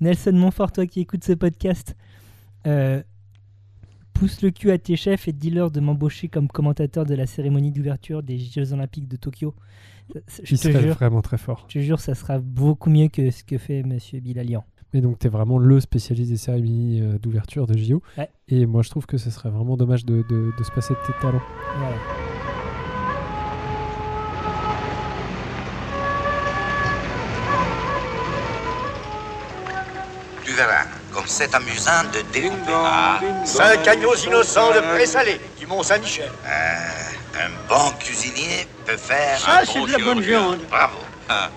Nelson Montfort, toi qui écoutes ce podcast, euh, pousse le cul à tes chefs et dis-leur de m'embaucher comme commentateur de la cérémonie d'ouverture des Jeux Olympiques de Tokyo. Je Il te serait jure, vraiment très fort. je te jure, ça sera beaucoup mieux que ce que fait Monsieur Bilalian. Mais donc, tu es vraiment le spécialiste des cérémonies euh, d'ouverture de JO. Ouais. Et moi, je trouve que ce serait vraiment dommage de, de- de se passer de tes talents. Voilà. Verras, comme c'est amusant de découper. Ah, Cinq agneaux innocents de présalé du Mont Saint-Michel. euh, un bon cuisinier peut faire Ça, un c'est bon de la bonne viande. Bravo. Ah.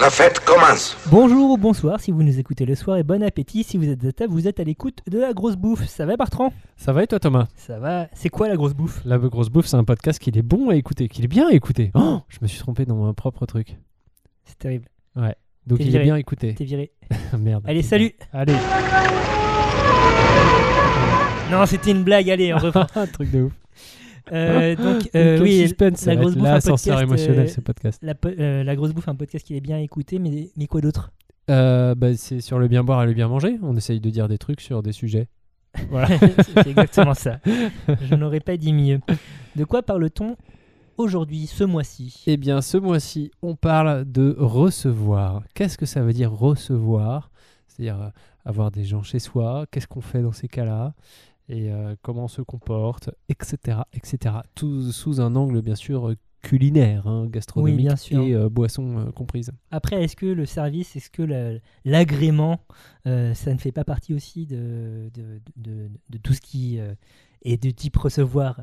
La fête commence. Bonjour ou bonsoir si vous nous écoutez le soir et bon appétit si vous êtes à table, vous êtes à l'écoute de la grosse bouffe. Ça va Bertrand? Ça va et toi, Thomas? Ça va. C'est quoi la grosse bouffe? La grosse bouffe, c'est un podcast qu'il est bon à écouter, qu'il est bien à écouter. Oh, je me suis trompé dans mon propre truc. C'est terrible. Donc il est bien écouté. T'es viré. Merde. Allez, salut Allez. Non, c'était une blague, allez, on reprend. un truc de ouf. Euh, donc, euh, oui, suspense, la grosse bouffe, un podcast, émotionnel, euh, ce podcast. la, po- la grosse bouffe, un podcast qui est bien écouté, mais, mais quoi d'autre? Euh, bah, c'est sur le bien boire et le bien manger. On essaye de dire des trucs sur des sujets. Voilà. C'est exactement ça. Je n'aurais pas dit mieux. De quoi parle-t-on? Aujourd'hui, ce mois-ci Eh bien, ce mois-ci, on parle de recevoir. Qu'est-ce que ça veut dire recevoir? C'est-à-dire euh, avoir des gens chez soi. Qu'est-ce qu'on fait dans ces cas-là? Et euh, comment on se comporte, etc., etc. Tout sous un angle, bien sûr, euh, culinaire, hein, gastronomique Oui, bien sûr. et euh, boisson euh, comprise. Après, est-ce que le service, est-ce que la- l'agrément, euh, ça ne fait pas partie aussi de, de, de- de tout ce qui est de type recevoir?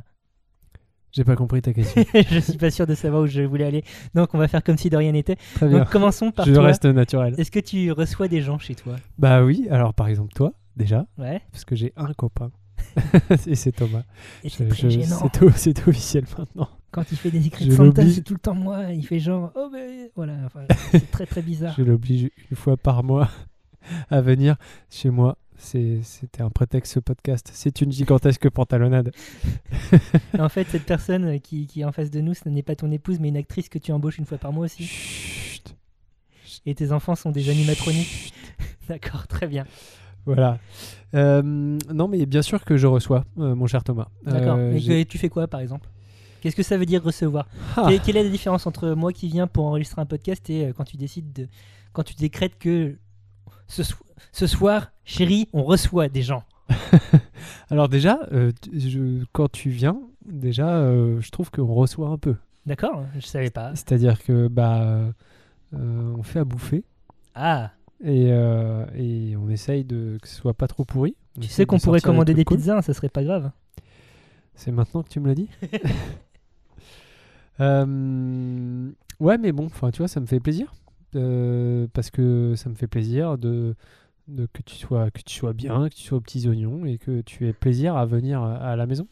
J'ai pas compris ta question. Je suis pas sûr de savoir où je voulais aller. Donc, on va faire comme si de rien n'était. Très bien. Donc, commençons par Je toi. reste naturel. Est-ce que tu reçois des gens chez toi? Bah oui, alors par exemple toi, déjà, Ouais. parce que j'ai un copain. et c'est Thomas. C'est gênant. c'est, officiel maintenant. Quand il fait des écrits de Santa, c'est tout le temps moi. Il fait genre, oh ben voilà. Enfin, c'est très très bizarre. Je l'oblige une fois par mois à venir chez moi. C'était un prétexte ce podcast. C'est une gigantesque pantalonnade. Et en fait, cette personne euh, qui, qui est en face de nous, ce n'est pas ton épouse, mais une actrice que tu embauches une fois par mois aussi. Chut. Et tes enfants sont des animatroniques. D'accord, très bien. Voilà. Euh, non, mais bien sûr que je reçois, euh, mon cher Thomas. D'accord. Euh, j'ai- que- tu fais quoi par exemple? Qu'est-ce que ça veut dire recevoir? Ah. Quelle- Quelle est la différence entre moi qui viens pour enregistrer un podcast et euh, quand tu décides de. Quand tu décrètes que ce, so- ce soir, chérie, on reçoit des gens Alors déjà, euh, je- quand tu viens, déjà, euh, je trouve qu'on reçoit un peu. D'accord Je savais pas. C'est-à-dire que bah, euh, on fait à bouffer Ah et, et on essaye de que ce soit pas trop pourri. On Tu sais qu'on pourrait commander des cool. pizzas, hein, ça serait pas grave. C'est maintenant que tu me l'as dit Ouais, mais bon, enfin, tu vois, ça me fait plaisir. Euh, parce que ça me fait plaisir de, de que, tu sois, que tu sois bien, que tu sois aux petits oignons et que tu aies plaisir à venir à, la maison.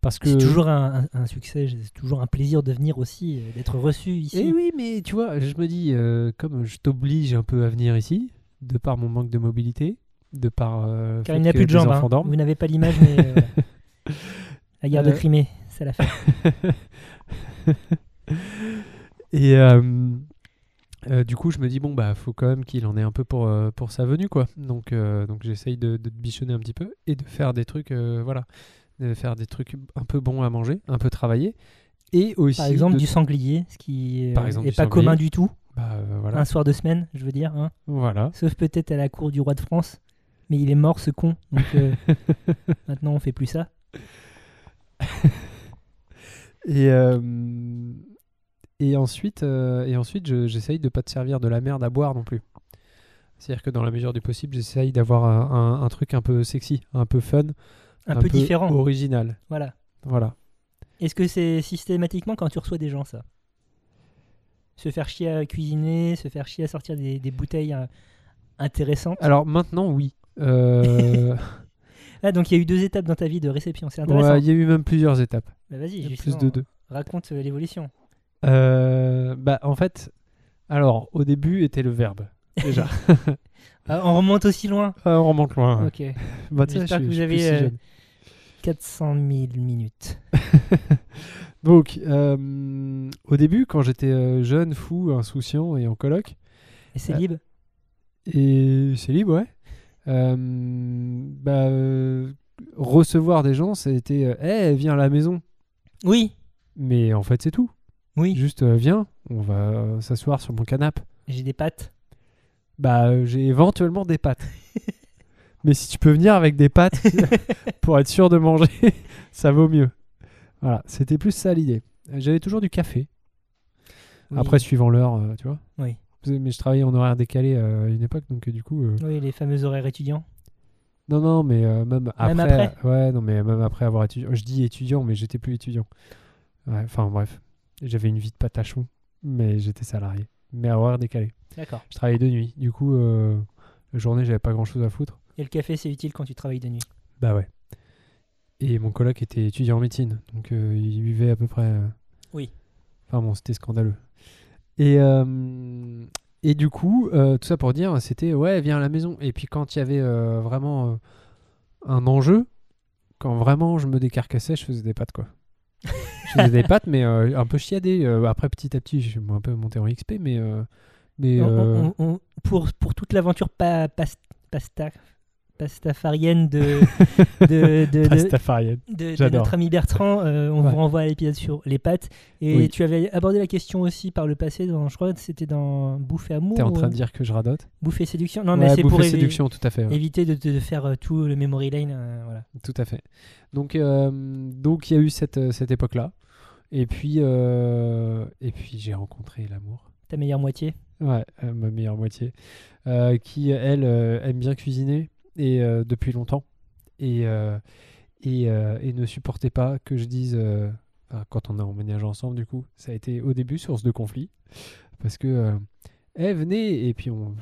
Parce que. C'est toujours un, un- un succès, c'est toujours un plaisir de venir aussi, euh, d'être reçu ici. Eh oui, mais tu vois, je me dis, euh, comme je t'oblige un peu à venir ici, de par mon manque de mobilité, de par. euh, Car il n'a que plus de jambes. hein. Vous n'avez pas l'image, mais euh, la guerre de Crimée, ça l'a fait. Et euh, du coup, je me dis, bon, bah, faut quand même qu'il en ait un peu pour, euh, pour sa venue, quoi. Donc, euh, donc j'essaye de, bichonner un petit peu et de faire des trucs, voilà, de faire des trucs un peu bons à manger, un peu travailler. Et aussi. Par exemple, de- du sanglier, ce qui n'est pas sanglier. commun du tout. Bah, voilà. Un soir de semaine, je veux dire. hein. Voilà. Sauf peut-être à la cour du roi de France. Mais il est mort, ce con. Donc maintenant, on fait plus ça. Et, et ensuite, euh, et ensuite je- j'essaye de pas te servir de la merde à boire non plus. C'est-à-dire que dans la mesure du possible, j'essaye d'avoir un, un- un truc un peu sexy, un peu fun, Un, peu, différent. original. Voilà. Voilà. Est-ce que c'est systématiquement quand tu reçois des gens, ça? Se faire chier à cuisiner, se faire chier à sortir des, des bouteilles euh, intéressantes? Alors maintenant, oui. Euh, Ah, donc il y a eu deux étapes dans ta vie de réception, c'est intéressant. ouais, il y a eu même plusieurs étapes. Bah, vas-y, plus de deux. raconte euh, l'évolution. Euh, bah, en fait, alors au début était le verbe déjà. Ah, on remonte aussi loin. Ah, on remonte loin. Ok. Bah, J'espère je que suis- vous je suis avez, plus si euh, jeune. 400 000 minutes. Donc, euh, au début, quand j'étais euh, jeune, fou, insouciant et en coloc, Et c'est Euh, libre Et c'est libre, ouais. Euh, bah, euh, recevoir des gens, euh, Eh, viens à la maison. Oui, Mais en fait, c'est tout. Oui. Juste, euh, viens, on va euh, s'asseoir sur mon canapé. J'ai des pâtes. Bah, euh, j'ai éventuellement des pâtes. Mais si tu peux venir avec des pâtes pour être sûr de manger, ça vaut mieux. Voilà, c'était plus ça l'idée. J'avais toujours du café. Oui. Après, suivant l'heure, euh, tu vois. Oui. Mais je travaillais en horaire décalé euh, à une époque, donc du coup. euh, Oui, les fameux horaires étudiants. Non, non, mais euh, même après. Même après Ouais, non, mais même après avoir étudié. Je dis étudiant, mais j'étais plus étudiant. Ouais, enfin, bref. J'avais une vie de patachon, mais j'étais salarié. Mais à horaire décalé. D'accord. Je travaillais de nuit. Du coup, euh, la journée, j'avais pas grand chose à foutre. Et le café, c'est utile quand tu travailles de nuit? Bah ouais. Et mon coloc était étudiant en médecine, donc euh, il vivait à peu près. euh, Oui. Enfin bon, c'était scandaleux. Et, euh, et du coup, euh, tout ça pour dire, c'était ouais, viens à la maison. Et puis quand il y avait euh, vraiment euh, un enjeu, quand vraiment je me décarcassais, je faisais des pâtes quoi. je faisais des pâtes, mais euh, un peu chiadées. Euh, après, petit à petit, je suis un peu monté en XP, mais. euh, mais On- on- on- on- pour, pour toute l'aventure pa, pas- pasta, pastafarienne de, de, de, de- Pastafarienne. de- de J'adore. notre ami Bertrand, euh, on Ouais. vous renvoie à l'épisode sur les pâtes. Et Oui. tu avais abordé la question aussi par le passé, dans, je crois que c'était dans Bouffer Amour. T'es en ou, train de dire que je radote Bouffer Séduction Non, Ouais, mais c'est pour bouffer évi- séduction, tout à fait. ouais. éviter de, faire tout le memory lane. euh, voilà. Tout à fait. Donc, euh, donc il y a eu cette, cette époque-là. Et puis, euh, et puis j'ai rencontré l'amour. Ta meilleure moitié. Ouais, euh, ma meilleure moitié. euh, qui, elle, aime bien cuisiner et depuis longtemps. Et, et, et ne supportait pas que je dise, quand on a emménagé ensemble, du coup, ça a été au début source de conflit. Parce que, eh, venez, et puis on,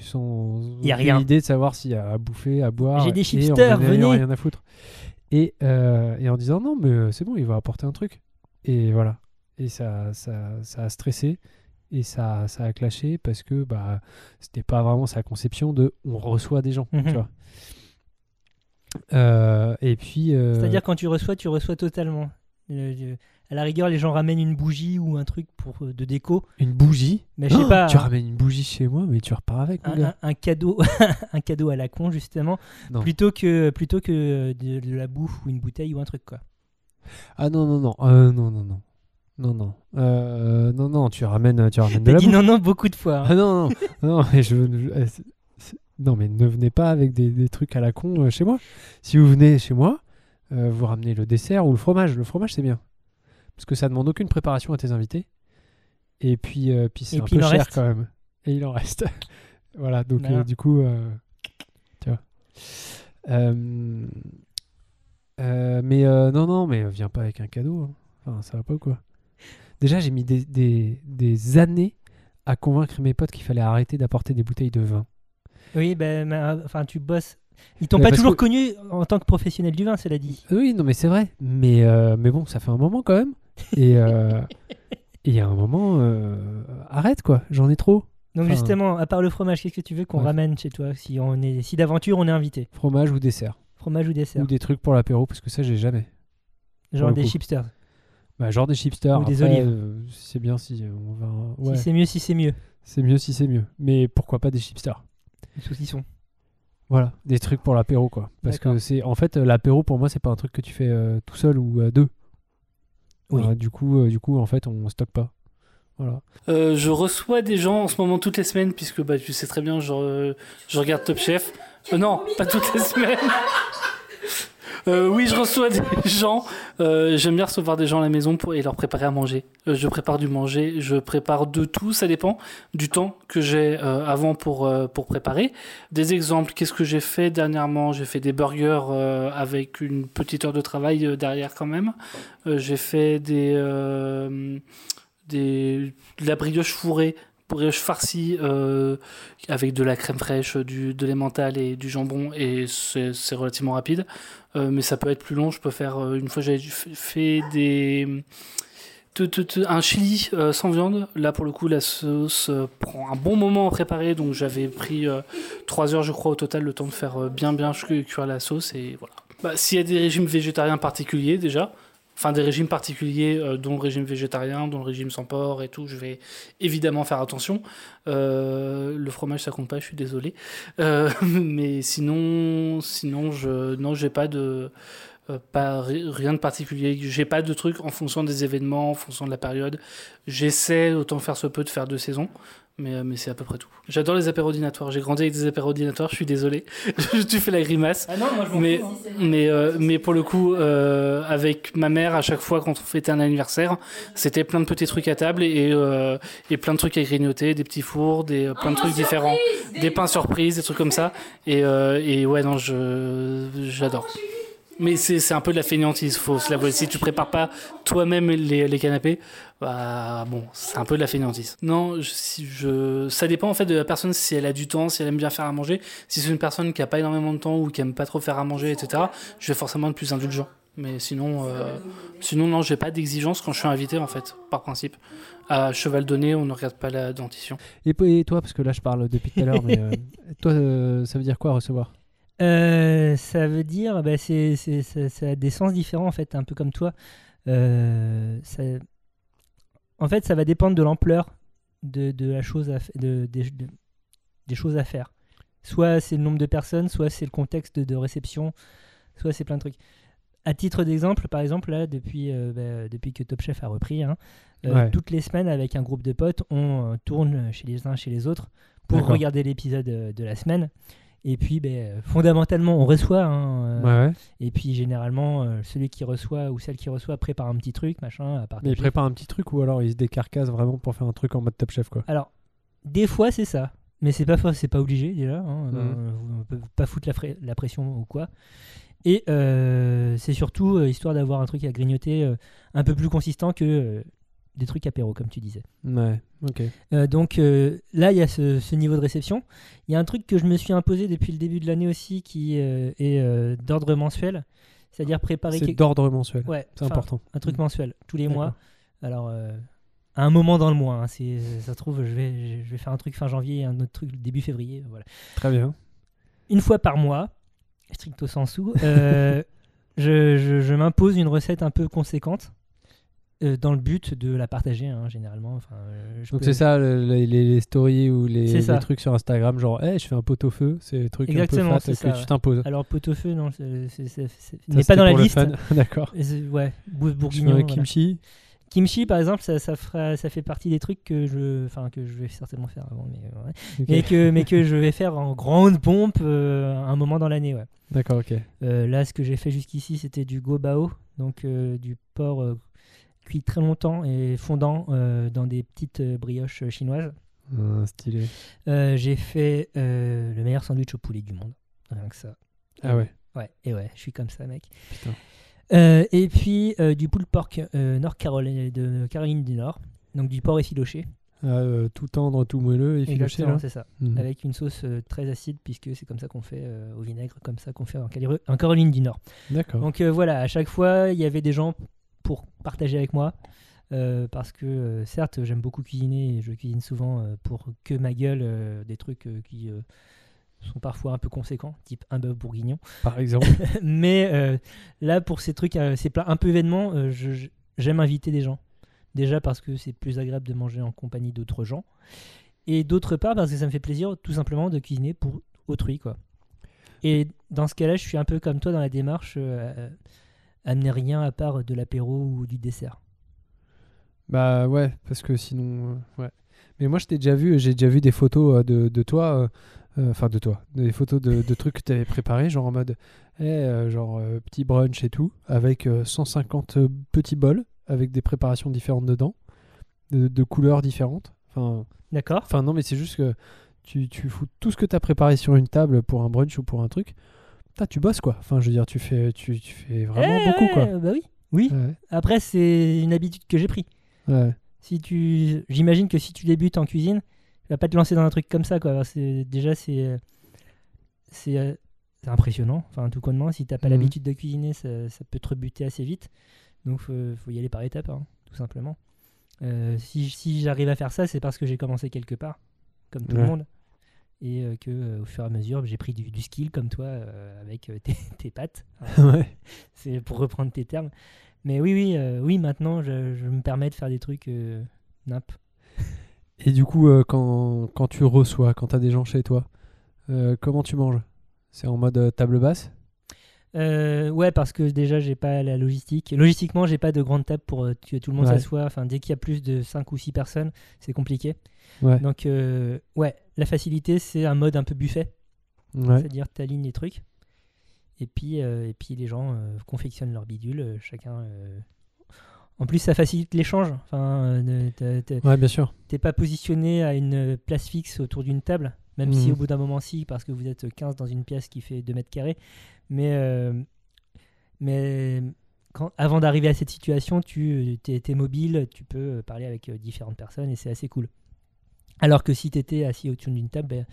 sans Y a rien. idée de savoir s'il y a à bouffer, à boire. J'ai des chipsters, venez. rien à foutre. Et, et en disant, non, mais c'est bon, il va apporter un truc. Et voilà. Et ça, ça, ça a stressé et ça, ça a clashé parce que bah, c'était pas vraiment sa conception de on reçoit des gens. Mhm. tu vois. Euh, et puis. euh, C'est-à-dire quand tu reçois, tu reçois totalement. Euh, à la rigueur, les gens ramènent une bougie ou un truc pour euh, de déco, une bougie? mais je sais Oh, pas. Tu ramènes une bougie chez moi, mais tu repars avec, un, gars. un- un cadeau, un cadeau à la con justement, Non. plutôt que plutôt que de, de la bouffe ou une bouteille ou un truc quoi. Ah non, non, non. Euh, non, non, non. Non, non. Euh, non, non, tu ramènes, tu ramènes de T'as la dit bouffe. non non beaucoup de fois. hein. Ah non, non, non, mais je, je- euh, c'est- c'est- non, mais ne venez pas avec des, des trucs à la con euh, chez moi. Si vous venez chez moi, euh, vous ramenez le dessert ou le fromage. Le fromage, c'est bien. Parce que ça demande aucune préparation à tes invités. Et puis, euh, puis c'est Et un puis peu il en cher reste. quand même. Et il en reste. voilà, donc euh, du coup, euh, tu vois. Euh, euh, mais euh, non, non, mais viens pas avec un cadeau. hein. Enfin, ça va pas ou quoi? Déjà, j'ai mis des, des, des années à convaincre mes potes qu'il fallait arrêter d'apporter des bouteilles de vin. Oui ben mais, euh, enfin tu bosses. Ils t'ont Mais pas toujours que- connu en tant que professionnel du vin, cela dit. Oui, non, mais c'est vrai. Mais, euh, mais bon, ça fait un moment quand même. Et euh, il y a un moment, euh, arrête quoi, j'en ai trop. Donc Enfin- justement, à part le fromage, qu'est-ce que tu veux qu'on Ouais. ramène chez toi si on est si d'aventure on est invité? Fromage ou dessert. Fromage ou dessert Ou des trucs pour l'apéro, parce que ça, j'ai jamais. Genre des coup. chipsters. Bah, genre des chipsters. Ou des olives. euh, c'est bien si on va. Ouais, Si c'est mieux, si c'est mieux. c'est mieux si c'est mieux. Mais pourquoi pas des chipsters? Les saucissons. Voilà, des trucs pour l'apéro quoi. Parce que c'est en fait euh, l'apéro pour moi c'est pas un truc que tu fais euh, tout seul ou à deux. Oui. Du coup, euh, du coup en fait on stocke pas. Euh, je reçois des gens en ce moment toutes les semaines, puisque bah, tu sais très bien, je, je regarde Top Chef. Euh, non, pas toutes les semaines. Euh, oui, je reçois des gens. J'aime bien recevoir des gens à la maison pour, et leur préparer à manger. Je prépare du manger, je prépare de tout, ça dépend du temps que j'ai avant pour, pour préparer. Des exemples, qu'est-ce que j'ai fait dernièrement? J'ai fait des burgers avec une petite heure de travail derrière quand même. J'ai fait des, des, de la brioche fourrée, brioche farcie euh, avec de la crème fraîche, du, de l'emmental et du jambon et c'est relativement rapide. Euh, mais ça peut être plus long. Je peux faire euh, une fois j'avais fait des te- te- te- un chili euh, sans viande. Là pour le coup la sauce euh, prend un bon moment à préparer donc j'avais pris 3 heures je crois au total le temps de faire euh, bien bien cu- cuire la sauce et voilà. Bah, S'il y a des régimes végétariens particuliers déjà enfin des régimes particuliers, euh, dont le régime végétarien, dont le régime sans porc et tout, je vais évidemment faire attention. Euh, le fromage, ça compte pas, je suis désolé. Euh, mais sinon, sinon, je, non, j'ai pas de, pas ri- rien de particulier. J'ai pas de truc en fonction des événements, en fonction de la période. J'essaie autant faire ce peu de faire deux saisons. Mais, euh, mais c'est à peu près tout. J'adore les apéros dînatoires. J'ai grandi avec des apéros dînatoires, je suis désolé. tu fais la grimace. Ah non, moi je Mais, fous, hein. mais, euh, mais pour le coup, euh, avec ma mère, à chaque fois quand on fêtait un anniversaire, c'était plein de petits trucs à table et, euh, et plein de trucs à grignoter, des petits fours, des, plein de trucs différents, des pains surprises, des trucs comme ça. Et, et ouais, non, je, j'adore. Mais c'est, c'est un peu de la fainéantise, faut se l'avouer. Si tu prépares pas toi-même les, les canapés, bah bon, c'est un peu de la fainéantise. Non, je, si je, ça dépend en fait de la personne si elle a du temps, si elle aime bien faire à manger. Si c'est une personne qui a pas énormément de temps ou qui aime pas trop faire à manger, etc., je vais forcément être plus indulgent. Mais sinon, euh, sinon non, j'ai pas d'exigence quand je suis invité en fait, par principe. À cheval donné, on ne regarde pas la dentition. Et, et toi, parce que là je parle depuis tout à l'heure, mais euh, toi, euh, ça veut dire quoi recevoir? Euh, ça veut dire, bah, c'est, c'est- ça, ça a des sens différents en fait, un peu comme toi. Euh, ça- En fait, ça va dépendre de l'ampleur de, de la chose à de, des- de- des choses à faire. Soit c'est le nombre de personnes, soit c'est le contexte de, réception, soit c'est plein de trucs. À titre d'exemple, par exemple, là, depuis, euh, bah, depuis que Top Chef a repris, hein, euh, Ouais. toutes les semaines avec un groupe de potes, on euh, tourne chez les uns, chez les autres pour regarder l'épisode de la semaine. Et puis, ben, fondamentalement, on reçoit. hein, euh, Ouais, ouais. Et puis, généralement, euh, celui qui reçoit ou celle qui reçoit prépare un petit truc, machin, à Mais il prépare un petit truc ou alors il se décarcasse vraiment pour faire un truc en mode top chef quoi. Alors, des fois, c'est ça. Mais c'est pas, c'est pas obligé, déjà. hein, Mhm. euh, on peut pas foutre la, la pression ou quoi. Et euh, c'est surtout histoire d'avoir un truc à grignoter un peu plus consistant que des trucs apéro, comme tu disais. Ouais, ok. Euh, donc euh, là, il y a ce, ce niveau de réception. Il y a un truc que je me suis imposé depuis le début de l'année aussi qui euh, est d'ordre mensuel, c'est-à-dire préparer C'est quelque- d'ordre mensuel. ouais, C'est important. un truc mensuel tous les mois. Alors à un moment dans le mois, hein, c'est- ça se trouve, je vais, je vais faire un truc fin janvier et un autre truc début février. Voilà. Très bien. Une fois par mois, stricto sensu, je, je- je m'impose une recette un peu conséquente. Euh, dans le but de la partager hein, généralement enfin, euh, je Donc peux- c'est ça le- les, stories ou les, trucs sur Instagram, genre hey, je fais un pot au feu, c'est des trucs Exactement, un peu c'est fat que ça, tu t'imposes. alors non c'est- c'est- c'est- Ça, n'est pas dans la le liste. D'accord. Ouais, bourguignon. voilà. kimchi. Kimchi, par exemple, ça, ça, fera, ça fait partie des trucs que je, enfin, que je vais certainement faire avant, mais, ouais. Ok. mais, que, mais que je vais faire en grande pompe euh, à un moment dans l'année. Ouais. D'accord, ok. Euh, là, ce que j'ai fait jusqu'ici, c'était du gobao, donc euh, du porc euh, cuit très longtemps et fondant euh, dans des petites euh, brioches chinoises. Ah, stylé. Euh, j'ai fait le meilleur sandwich au poulet du monde, rien que ça. Ah ouais. Ouais, et ouais, je suis comme ça, mec. Putain. Euh, et puis euh, du pulled pork euh, Nord Caroline, de Caroline du Nord, donc du porc effiloché. Ah, tout tendre, tout moelleux et filoché Exactement, là. c'est ça. Mhm. Avec une sauce très acide, puisque c'est comme ça qu'on fait au vinaigre, comme ça qu'on fait en, Caroline du Nord. D'accord. Donc voilà, à chaque fois, il y avait des gens pour partager avec moi. euh, parce que euh, certes j'aime beaucoup cuisiner et je cuisine souvent euh, pour que ma gueule des trucs qui sont parfois un peu conséquents type un bœuf bourguignon Par exemple. mais là, pour ces trucs, ces plats un peu événements, j'aime inviter des gens. Déjà parce que c'est plus agréable de manger en compagnie d'autres gens. Et d'autre part parce que ça me fait plaisir tout simplement de cuisiner pour autrui. quoi. Et dans ce cas-là, je suis un peu comme toi dans la démarche, amener rien à part de l'apéro ou du dessert. Bah ouais, parce que sinon, euh, ouais. Mais moi, je t'ai déjà vu, j'ai déjà vu des photos euh, de, de toi, euh, euh, enfin de toi, des photos de, de trucs que tu avais préparés, genre en mode, eh, euh, genre petit brunch et tout, avec euh, 150 petits bols, avec des préparations différentes dedans, de, de couleurs différentes. Enfin, D'accord enfin non, mais c'est juste que tu, tu fous tout ce que tu as préparé sur une table pour un brunch ou pour un truc. Putain, tu bosses quoi. Enfin, je veux dire, tu fais, tu, tu fais vraiment Eh, beaucoup quoi. Bah oui. Oui. Ouais, Après, c'est une habitude que j'ai pris. ouais. si tu j'imagine que si tu débutes en cuisine tu vas pas te lancer dans un truc comme ça quoi c'est déjà c'est c'est euh, c'est impressionnant enfin tout connement si t'as pas Mhm. l'habitude de cuisiner ça, ça peut te rebuter assez vite donc faut, faut y aller par étapes hein, tout simplement Euh, si, si j'arrive à faire ça c'est parce que j'ai commencé quelque part comme tout Ouais. le monde et euh, que euh, au fur et à mesure j'ai pris du, du skill comme toi euh, avec euh, tes, tes pattes ouais. c'est pour reprendre tes termes. Mais oui, oui, euh, oui maintenant, je, je me permets de faire des trucs euh, nap. Et du coup, quand, quand tu reçois, quand tu as des gens chez toi, comment tu manges? C'est en mode table basse? Euh, ouais, parce que déjà, j'ai pas la logistique. Logistiquement, j'ai pas de grande table pour euh, que tout le monde Ouais. s'assoie. Enfin, dès qu'il y a plus de 5 ou 6 personnes, c'est compliqué. Ouais. Donc, euh, ouais, la facilité, c'est un mode un peu buffet. Ouais. C'est-à-dire, tu alignes les trucs. Et puis, euh, et puis les gens euh, confectionnent leur bidule. euh, chacun. euh, En plus, ça facilite l'échange. Enfin, euh, ne- t'as- t'as- Ouais, bien sûr. t'es pas positionné à une place fixe autour d'une table, même si Mhm. au bout d'un moment, si, parce que vous êtes 15 dans une pièce qui fait 2 mètres carrés. Mais, euh, mais avant d'arriver à cette situation, tu es, mobile, tu peux parler avec euh, différentes personnes et c'est assez cool. Alors que si tu étais assis autour d'une table,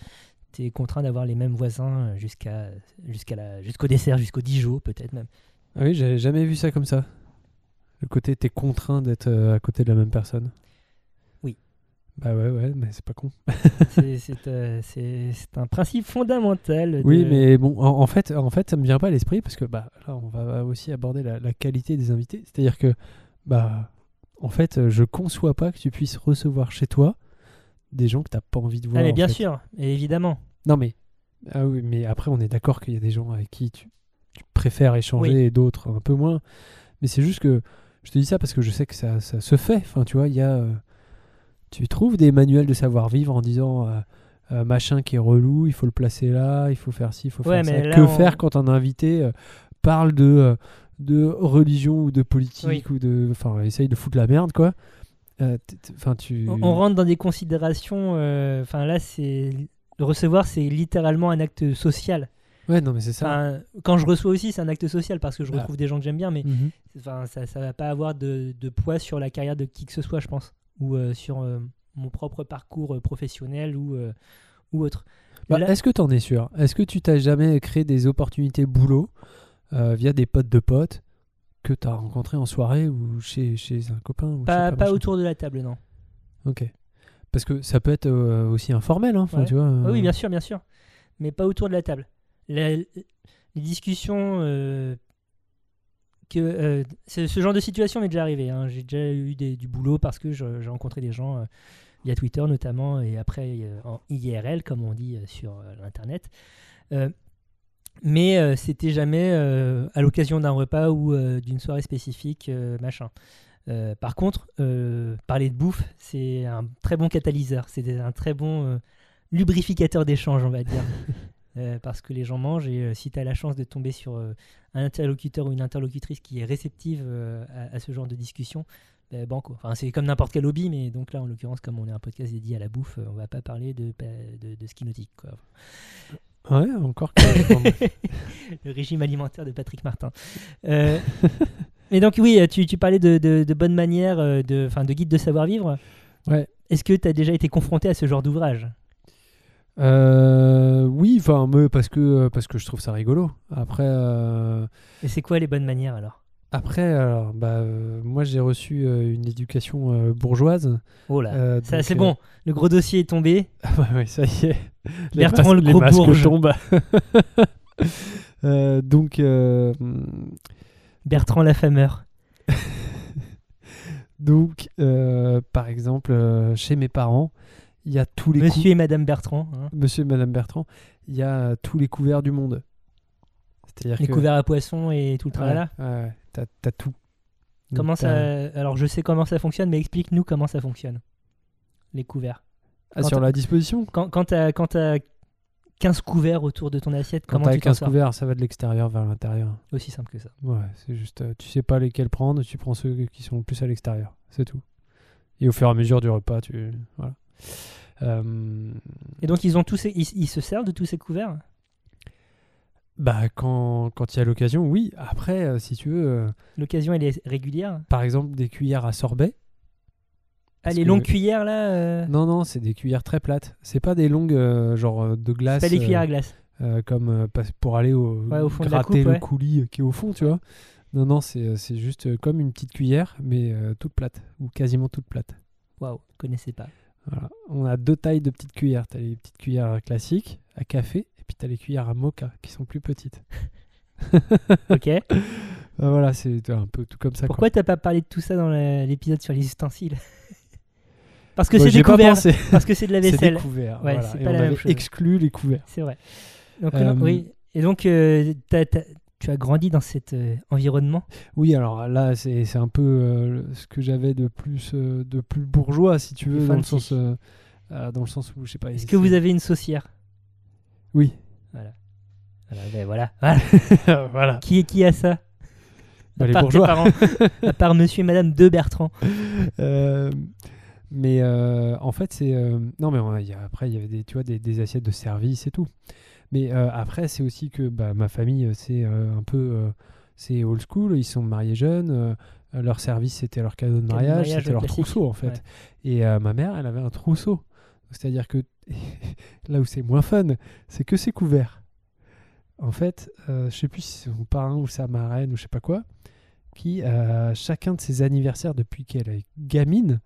tu es contraint d'avoir les mêmes voisins euh, jusqu'à, jusqu'à jusqu'au dessert, jusqu'au Dijon peut-être même. Ah oui, j'avais jamais vu ça comme ça. Le côté, t'es contraint d'être à côté de la même personne. Bah ouais, ouais, mais c'est pas con. c'est, euh, un principe fondamental. Oui, mais bon, en, en fait, en fait, ça me vient pas à l'esprit parce que bah là, on va aussi aborder la, la qualité des invités. C'est-à-dire que, bah, en fait, euh, je conçois pas que tu puisses recevoir chez toi des gens que t'as pas envie de voir. Ah, mais en bien fait. sûr, évidemment. Non, mais ah oui, mais après, on est d'accord qu'il y a des gens avec qui tu, tu préfères échanger et d'autres un peu moins. Mais c'est juste que je te dis ça parce que je sais que ça, ça se fait. Enfin, tu vois, il y a. euh, tu trouves des manuels de savoir-vivre en disant. euh, euh, machin qui est relou, il faut le placer là, il faut faire ci, il faut Ouais, faire ça. que on- faire quand un invité euh, parle de, de religion ou de politique Oui. ou de. Enfin, essaye de foutre la merde, quoi. Enfin, tu. On, on rentre dans des considérations. Enfin, là, c'est. Le recevoir, c'est littéralement un acte social. Ouais, non, mais c'est ça. Enfin, quand je reçois aussi, c'est un acte social parce que je Ah. retrouve des gens que j'aime bien, mais Mhm. enfin, ça ne va pas avoir de, de poids sur la carrière de qui que ce soit, je pense, ou euh, sur euh, mon propre parcours euh, professionnel ou, ou autre. Bah, Là- Est-ce que tu en es sûr? Est-ce que tu t'as jamais créé des opportunités boulot via des potes de potes que tu as rencontrés en soirée ou chez, chez un copain ou pas, pas autour de la table, non. Ok. Parce que ça peut être euh, aussi informel, hein, enfin, Ouais. tu vois. Ah oui, bien sûr, bien sûr. Mais pas autour de la table. La- les discussions. euh, que, euh, ce, genre de situation m'est déjà arrivé. hein. J'ai déjà eu du boulot parce que j'ai rencontré des gens euh, via Twitter notamment et après euh, en IRL, comme on dit euh, sur euh, l'Internet. Euh, mais euh, c'était jamais euh, à l'occasion d'un repas ou euh, d'une soirée spécifique, euh, machin. Euh, par contre, euh, parler de bouffe, c'est un très bon catalyseur. C'est un très bon euh, lubrificateur d'échange, on va dire. Euh, parce que les gens mangent et euh, si tu as la chance de tomber sur euh, un interlocuteur ou une interlocutrice qui est réceptive à, à ce genre de discussion, banco. Enfin, c'est comme n'importe quel hobby, mais donc là, en l'occurrence, comme on est un podcast dédié à la bouffe, on va pas parler de, de, de ski nautique. Quoi. Ouais, encore que. Le régime alimentaire de Patrick Martin. Mais donc, oui, tu, tu parlais de, de, de bonnes manières, euh, de, enfin, de guide de savoir-vivre. Ouais. Est-ce que tu as déjà été confronté à ce genre d'ouvrage? Euh, oui, enfin, parce que, parce que je trouve ça rigolo. Après. euh, Et c'est quoi les bonnes manières alors? Après, alors, bah, euh, moi j'ai reçu euh, une éducation euh, bourgeoise. Oh là, Euh, ça c'est euh, bon. Le gros dossier est tombé. Ah bah ouais, ça y est. Les Bertrand le gros bourge. tombent. Euh, donc, euh, Bertrand Lafameur. donc euh, par exemple, euh, chez mes parents, il y a tous les Monsieur et Madame Bertrand. hein. Monsieur et Madame Bertrand, il y a tous les couverts du monde. C'est-à-dire Les que couverts à poissons et tout le tralala. ouais, ouais, t'as, t'as tout. Donc, Comment ça t'as- Alors je sais comment ça fonctionne, mais explique-nous comment ça fonctionne. Les couverts. Ah, quand sur t'as- la disposition? Quand, quand t'as quand t'as 15 couverts autour de ton assiette, Quand comment tu t'en 15 sors? couverts, ça va de l'extérieur vers l'intérieur. Aussi simple que ça. Ouais, c'est juste, euh, tu sais pas lesquels prendre, tu prends ceux qui sont le plus à l'extérieur, c'est tout. Et au fur et à mesure du repas, tu voilà. Euh, Et donc ils ont tous ces- ils, ils se servent de tous ces couverts? Bah quand quand il y a l'occasion, oui. Après, euh, si tu veux, euh, L'occasion elle est régulière. par exemple des cuillères à sorbet. Ah les que- longues cuillères là. euh, Non non, c'est des cuillères très plates. C'est pas des longues euh, genre de glace. c'est pas euh, cuillères à glace. comme pour aller au, Ouais, au fond de la gratter coupe, le ouais. coulis qui est au fond, tu vois. Non non, c'est juste comme une petite cuillère, mais toute plate ou quasiment toute plate. Waouh, connaissais pas. Voilà. On a deux tailles de petites cuillères. Tu as les petites cuillères classiques à café et puis tu as les cuillères à mocha qui sont plus petites. Ok. Bah, voilà, c'est un peu tout comme ça. quoi. Pourquoi t'as pas parlé de tout ça dans l'épisode sur les ustensiles? Parce que Bah, c'est pensé. Parce que c'est de la vaisselle. couverts. Ouais, voilà. c'est Et pas on la avait exclu les couverts. C'est vrai. Donc, Euh, non, oui. Et donc, euh, t'as- tu as grandi dans cet euh, environnement? Oui, alors là, c'est un peu euh, ce que j'avais de plus euh, de plus bourgeois, si tu veux, dans le sens dans le sens où je sais pas. Est-ce que vous avez une saucière? Oui. Voilà. Voilà, ben voilà. Voilà. voilà. Qui, qui a ça? Bah, À les part bourgeois. parents. à part monsieur et madame de Bertrand. Mais en fait, c'est non, mais on- il y a- après il y avait des tu vois des, des assiettes de service et tout. Mais euh, après, c'est aussi que bah, ma famille, euh, c'est euh, un peu c'est old school. Ils sont mariés jeunes. leur service, c'était leur cadeau de mariage, mariage, c'était leur classique. trousseau en fait. Ouais. Et ma mère, elle avait un trousseau. C'est-à-dire que là où c'est moins fun, c'est que c'est couvert. En fait, je sais plus si c'est son parrain ou sa marraine ou je sais pas quoi, qui, euh, chacun de ses anniversaires depuis qu'elle est gamine,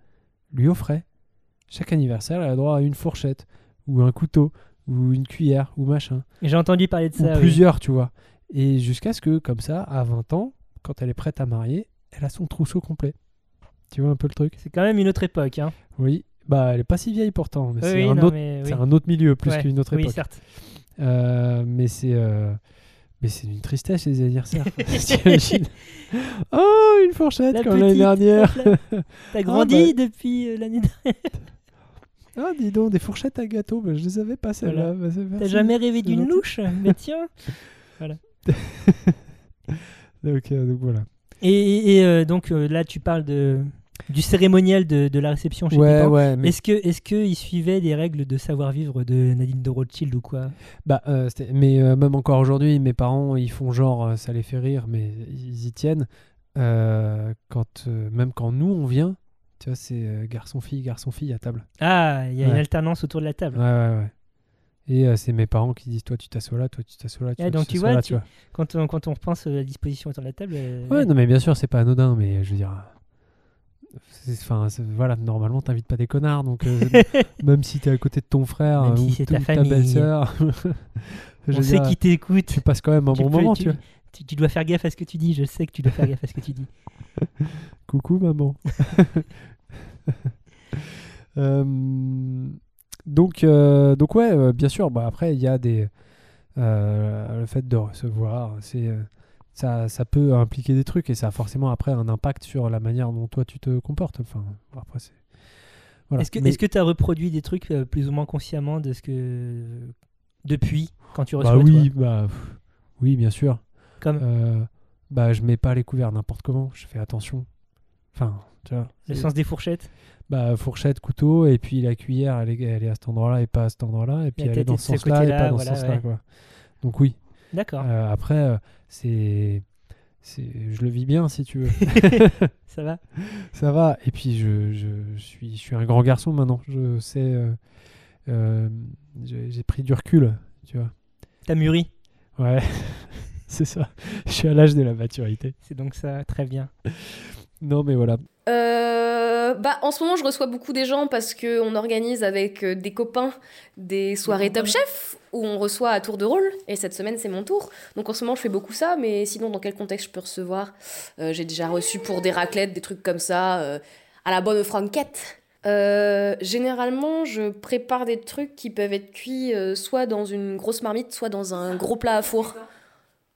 lui offrait. Chaque anniversaire, elle a droit à une fourchette, ou un couteau, ou une cuillère, ou machin. J'ai entendu parler de ou ça. oui. plusieurs, tu vois. Et jusqu'à ce que, comme ça, à 20 ans, quand elle est prête à marier, elle a son trousseau complet. Tu vois un peu le truc? C'est quand même une autre époque. Hein. Oui. Bah, elle est pas si vieille pourtant, mais Oui, c'est oui, un, autre, mais c'est oui. un autre milieu plus Ouais, qu'une autre Oui, époque. certes. Euh, mais c'est euh, mais c'est une tristesse les anniversaires. T'imagines? Oh, une fourchette La comme l'année dernière. T'as grandi bah. depuis euh, l'année dernière. Ah, dis donc, des fourchettes à gâteau, bah, je les avais pas celles-là. Bah, c'est- T'as jamais rêvé d'une louche? Mais tiens. Donc, euh, donc voilà. Et, euh, donc euh, là, tu parles de, du cérémoniel de, de la réception chez Ouais, parents. ouais, mais Est-ce que est-ce qu'ils suivaient des règles de savoir-vivre de Nadine de Rothschild ou quoi? Bah, euh, mais même encore aujourd'hui, mes parents, ils font genre, ça les fait rire, mais ils y tiennent. Quand, même quand nous, on vient, tu vois, c'est euh, garçon-fille, garçon-fille à table. Ah, il y a une Ouais. alternance autour de la Ouais, table. ouais, ouais. Et euh, c'est mes parents qui disent, toi, tu t'assois là, toi, tu t'assois là, toi, Ouais, donc tu vois, là, tu- vois. Quand, on, quand on repense à la disposition autour de la table. euh, Ouais, ouais. non, mais bien sûr, c'est pas anodin, mais je veux dire. Enfin, voilà, normalement, t'invites pas des connards, donc euh, même si t'es à côté de ton frère Même euh, si ou t- ta belle-sœur, on sait qui t'écoute. tu passes quand même un Tu bon peux- moment, tu, tu vois. Tu- tu dois faire gaffe à ce que tu dis. Je sais que tu dois faire gaffe à ce que tu dis. Coucou maman. Euh, donc, euh, donc ouais, euh, bien sûr. Bah après, il y a des euh, le fait de recevoir, c'est ça, ça peut impliquer des trucs et ça a forcément après un impact sur la manière dont toi tu te comportes. Enfin, après c'est. Voilà. Est-ce que Mais- tu as reproduit des trucs plus ou moins consciemment de ce que depuis quand tu reçois bah toi? oui, bah oui, bien sûr. Comme Euh, bah je mets pas les couverts n'importe comment. Je fais attention. Enfin, tu vois. le sens des fourchettes. bah, fourchette, couteau, et puis la cuillère, elle est, elle est à cet endroit-là et pas à cet endroit-là, et puis La elle est dans ce sens-là et pas dans voilà, ce sens-là. ouais. Quoi. Donc oui. D'accord. Euh, après, euh, c'est, c'est, je le vis bien si tu veux. Ça va Ça va. Et puis je, je, suis, je suis un grand garçon maintenant. Je sais, euh, euh, j'ai, j'ai pris du recul, tu vois. T'as mûri. Ouais, c'est ça. Je suis à l'âge de la maturité. C'est donc ça. Très bien. Non, mais voilà. Euh, bah, en ce moment, je reçois beaucoup des gens parce qu'on organise avec euh, des copains des soirées Top Chef où on reçoit à tour de rôle. Et cette semaine, c'est mon tour. Donc en ce moment, je fais beaucoup ça. Mais sinon, dans quel contexte je peux recevoir Euh, J'ai déjà reçu pour des raclettes, des trucs comme ça, euh, à la bonne franquette. Euh, généralement, je prépare des trucs qui peuvent être cuits euh, soit dans une grosse marmite, soit dans un gros plat à four.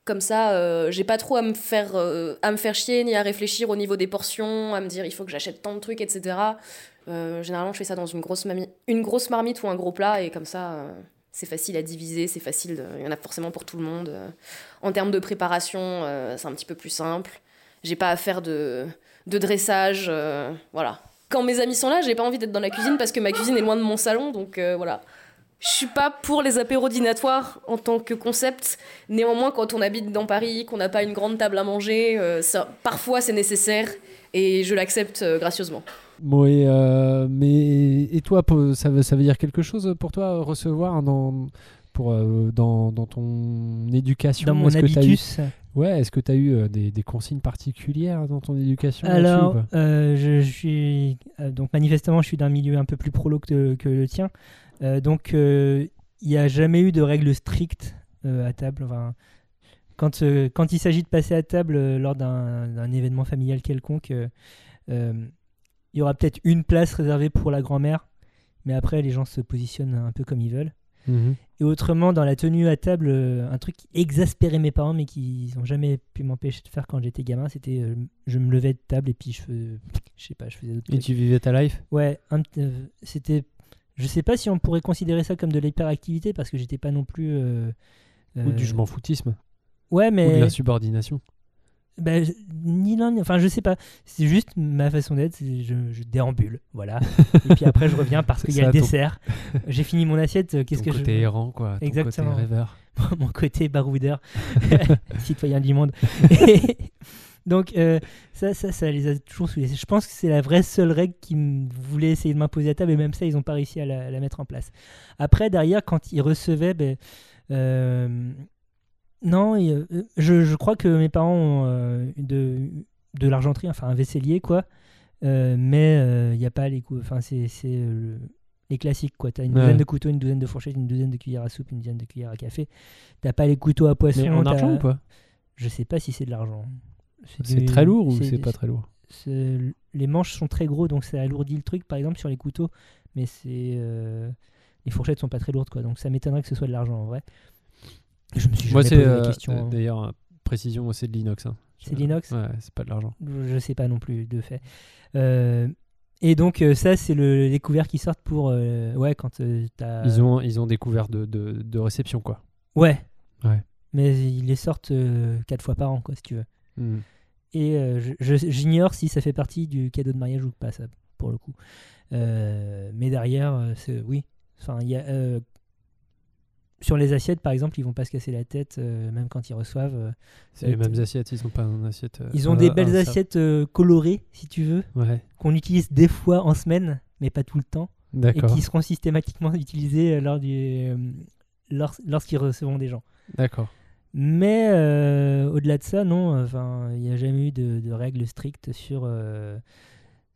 Comme ça, euh, j'ai pas trop à me faire euh, à me faire chier ni à réfléchir au niveau des portions, à me dire il faut que j'achète tant de trucs, etc. Euh, généralement, je fais ça dans une grosse, une grosse marmite ou un gros plat et comme ça, c'est facile à diviser, c'est facile. Il y en a forcément pour tout le monde. En termes de préparation, c'est un petit peu plus simple. J'ai pas à faire de, de dressage, voilà. Quand mes amis sont là, j'ai pas envie d'être dans la cuisine parce que ma cuisine est loin de mon salon, donc voilà. Je suis pas pour les apéros dînatoires en tant que concept. Néanmoins, quand on habite dans Paris, qu'on n'a pas une grande table à manger, euh, ça, parfois c'est nécessaire et je l'accepte euh, gracieusement. Bon, et, euh, mais, et toi, ça veut, ça veut dire quelque chose pour toi, recevoir dans, pour, euh, dans, dans ton éducation? Dans mon Est-ce que t'as eu- habitus. Ouais, est-ce que tu as eu euh, des, des consignes particulières dans ton éducation Alors, euh, je, je suis euh, donc manifestement, je suis d'un milieu un peu plus prolo que, que le tien. Euh, donc, euh, il n'y a jamais eu de règles strictes à table. Enfin, quand, quand il s'agit de passer à table lors d'un événement familial quelconque, il y aura peut-être une place réservée pour la grand-mère, mais après les gens se positionnent un peu comme ils veulent. Mhm. Et autrement, dans la tenue à table, euh, un truc qui exaspérait mes parents, mais qu'ils n'ont jamais pu m'empêcher de faire quand j'étais gamin, c'était euh, je me levais de table et puis je faisais, je sais pas, je faisais d'autres Et trucs. tu vivais ta life? Ouais, euh, c'était. Je sais pas si on pourrait considérer ça comme de l'hyperactivité parce que j'étais pas non plus. Ou du je m'en foutisme Ouais, Ou de mais. la subordination bah, ni l'un, ni- enfin, je sais pas. C'est juste ma façon d'être. Je, je déambule, voilà. et puis après, je reviens parce qu'il y a le ton- dessert. J'ai fini mon assiette. euh, Qu'est-ce que côté je. errant, quoi. Ton Exactement. côté rêveur. mon côté baroudeur, citoyen du monde. Donc euh, ça, ça, ça les a toujours saoulés. Je pense que c'est la vraie seule règle qui me voulait essayer de m'imposer à table, et même ça, ils n'ont pas réussi à la, à la mettre en place. Après, derrière, quand ils recevaient, ben, euh, non, et, euh, je, je crois que mes parents ont euh, de, de l'argenterie, enfin un vaisselier, quoi. Euh, mais il n'y a pas les coups. Enfin, c'est c'est, le- les classiques, quoi. T'as une Ouais. douzaine de couteaux, une douzaine de fourchettes, une douzaine de cuillères à soupe, une dizaine de cuillères à café. T'as pas les couteaux à poisson. Mais en argent ou pas? Je sais pas si c'est de l'argent. C'est du- très lourd ou c'est pas très lourd? Les manches sont très gros, donc ça alourdit le truc, par exemple, sur les couteaux. Mais c'est. Les fourchettes sont pas très lourdes, quoi. Donc ça m'étonnerait que ce soit de l'argent, en vrai. Je me suis Moi, jamais c'est posé la euh, question. euh, hein. d'ailleurs précision, c'est de l'inox. hein. C'est de l'inox Ouais, c'est pas de l'argent. Je sais pas non plus, de fait. Euh, Et donc, euh, ça, c'est le, les couverts qui sortent pour. euh, ouais, quand euh, t'as. Ils ont ils ont découvert de, de, de réception quoi. Ouais. Ouais. Mais ils les sortent euh, quatre fois par an, quoi, si tu veux. Hmm. Et euh, je- je- j'ignore si ça fait partie du cadeau de mariage ou pas, ça, pour le coup. Euh, mais derrière, euh, c'est oui. Enfin, il y a, euh, sur les assiettes, par exemple, ils vont pas se casser la tête, euh, même quand ils reçoivent. euh, C'est les euh, mêmes assiettes, ils ont pas une assiette. euh, Ils ont des belles assiettes euh, colorées, si tu veux, Ouais, qu'on utilise des fois en semaine, mais pas tout le temps, et qui seront systématiquement utilisées euh, lors du, euh, lors- lorsqu'ils recevront des gens. D'accord. Mais euh, au-delà de ça, non, enfin, il n'y a jamais eu de, de règles strictes sur, euh,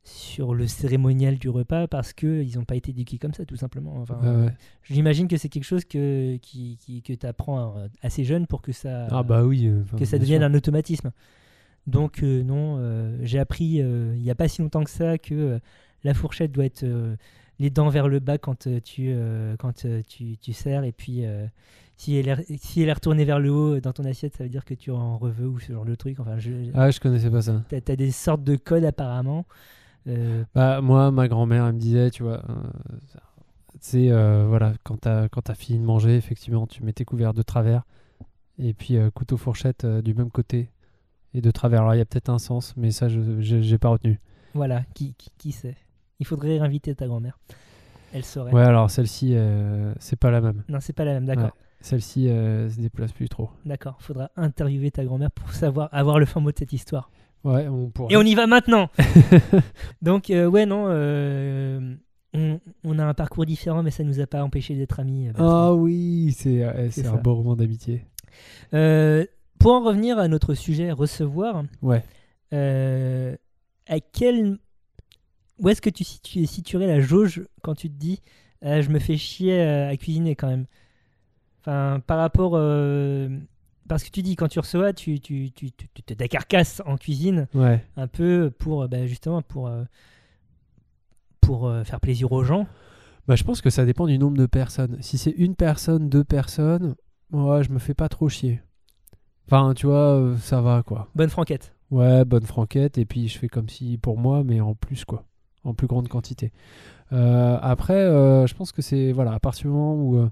sur le cérémonial du repas parce qu'ils n'ont pas été éduqués comme ça, tout simplement. Enfin, Ouais, ouais. J'imagine que c'est quelque chose que, qui, qui- que tu apprends assez jeune pour que ça, Ah bah oui. euh, enfin, que ça devienne sûr. un automatisme. Donc, euh, non, euh, j'ai appris euh, il n'y a pas si longtemps que ça que euh, la fourchette doit être euh, les dents vers le bas quand, euh, tu, euh, quand euh, tu, tu sers et puis. euh, si elle, est, si elle est retournée vers le haut dans ton assiette, ça veut dire que tu en reveux ou ce genre de truc. Enfin, je, Ah, je connaissais pas ça. t'as, t'as des sortes de codes apparemment. Euh, Bah, moi, ma grand-mère, elle me disait, tu vois, euh, c'est euh, voilà, quand t'as quand t'as fini de manger, effectivement, tu mets tes couverts de travers et puis couteau fourchette euh, du même côté et de travers. Alors, il y a peut-être un sens, mais ça, je j'ai pas retenu. voilà, qui, qui, qui sait Il faudrait inviter ta grand-mère. Elle saurait. Ouais, alors celle-ci, euh, c'est pas la même. Non, c'est pas la même, d'accord. Ouais. Celle-ci euh, se déplace plus trop. D'accord, faudra interviewer ta grand-mère pour savoir avoir le fin mot de cette histoire. Ouais, on pourrait. Et on y va maintenant Donc, euh, ouais, non, euh, on, on a un parcours différent, mais ça nous a pas empêché d'être amis. euh. Ah oui, c'est un beau roman d'amitié. Euh, pour en revenir à notre sujet, recevoir, Ouais. à quel. Où est-ce que tu situ- situerais la jauge quand tu te dis je me fais chier à, à cuisiner quand même? Enfin, par rapport. Parce que tu dis, quand tu reçois, tu, tu, tu, tu, tu te décarcasses en cuisine Ouais. un peu pour, euh, bah, justement, pour, euh, pour euh, faire plaisir aux gens. Bah, je pense que ça dépend du nombre de personnes. Si c'est une personne, deux personnes, ouais, je me fais pas trop chier. Enfin, tu vois, ça va quoi. Bonne franquette. Ouais, bonne franquette, et puis je fais comme si pour moi, mais en plus quoi. En plus grande quantité. Euh, après, euh, je pense que c'est, voilà, à partir du moment où, euh,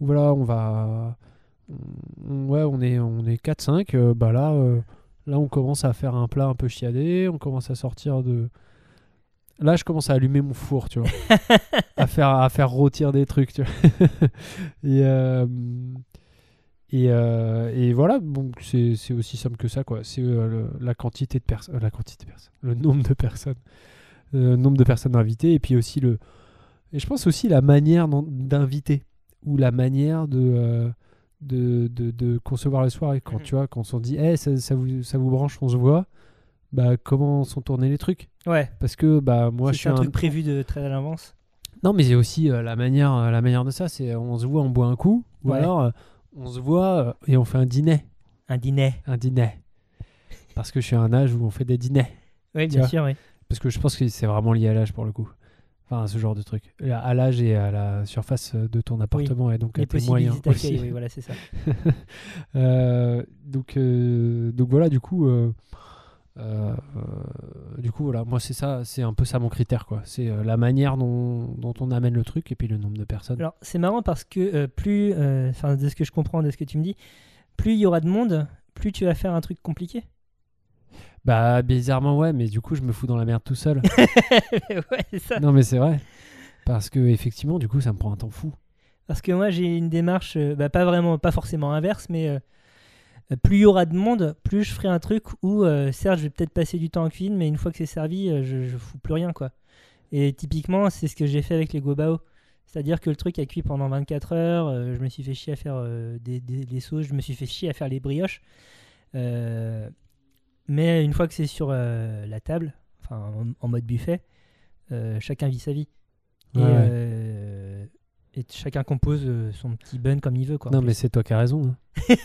où, voilà, on va. On- ouais, on est, on est 4-5, euh, bah là, euh, là, on commence à faire un plat un peu chiadé, on commence à sortir de. Là, je commence à allumer mon four, tu vois. à, faire, à faire rôtir des trucs, tu vois. et, euh, et, euh, et voilà, donc c'est aussi simple que ça, quoi. C'est euh, la quantité de personnes, la quantité de personnes, le nombre de personnes, le nombre de personnes invitées, et puis aussi le, et je pense aussi la manière d'inviter ou la manière de, de, de, de concevoir la soirée. Quand Mhm. tu vois, quand on se dit, Eh, ça, ça vous, ça vous branche, on se voit. Bah, comment sont tournés les trucs? Ouais. Parce que bah moi je c'est suis un un truc prévu de très à l'avance. non, mais il y a aussi euh, la manière, euh, la manière de ça, c'est euh, on se voit, on boit un coup, ou alors euh, on se voit et on fait un dîner. Un dîner. Un dîner. Parce que je suis à un âge où on fait des dîners. Oui, bien vois? sûr, oui. Parce que je pense que c'est vraiment lié à l'âge pour le coup. Enfin, à ce genre de truc. À l'âge et à la surface de ton appartement et donc à Les tes moyens aussi. oui, voilà, c'est ça. Euh, donc, euh, donc voilà, du coup, euh, du coup, voilà, moi c'est ça, c'est un peu ça mon critère, quoi. C'est la manière dont, dont on amène le truc et puis le nombre de personnes. Alors, c'est marrant parce que plus, enfin, de ce que je comprends de ce que tu me dis, plus il y aura de monde, plus tu vas faire un truc compliqué. Bah bizarrement ouais, mais du coup je me fous dans la merde tout seul. ouais, c'est ça. non mais c'est vrai, parce que effectivement du coup ça me prend un temps fou. Parce que moi, j'ai une démarche, euh, bah, pas vraiment, pas forcément inverse, mais euh, euh, plus il y aura de monde, plus je ferai un truc où, euh, certes, je vais peut-être passer du temps en cuisine, mais une fois que c'est servi, je, je fous plus rien, quoi. Et typiquement, c'est ce que j'ai fait avec les gobao. C'est-à-dire que le truc a cuit pendant 24 heures, je me suis fait chier à faire des, sauces, je me suis fait chier à faire les brioches. Euh, mais une fois que c'est sur euh, la table, enfin en, en mode buffet, euh, chacun vit sa vie. Et, Ouais, ouais. euh, et chacun compose son petit bun comme il veut. Quoi, non mais c'est toi qui as raison. hein.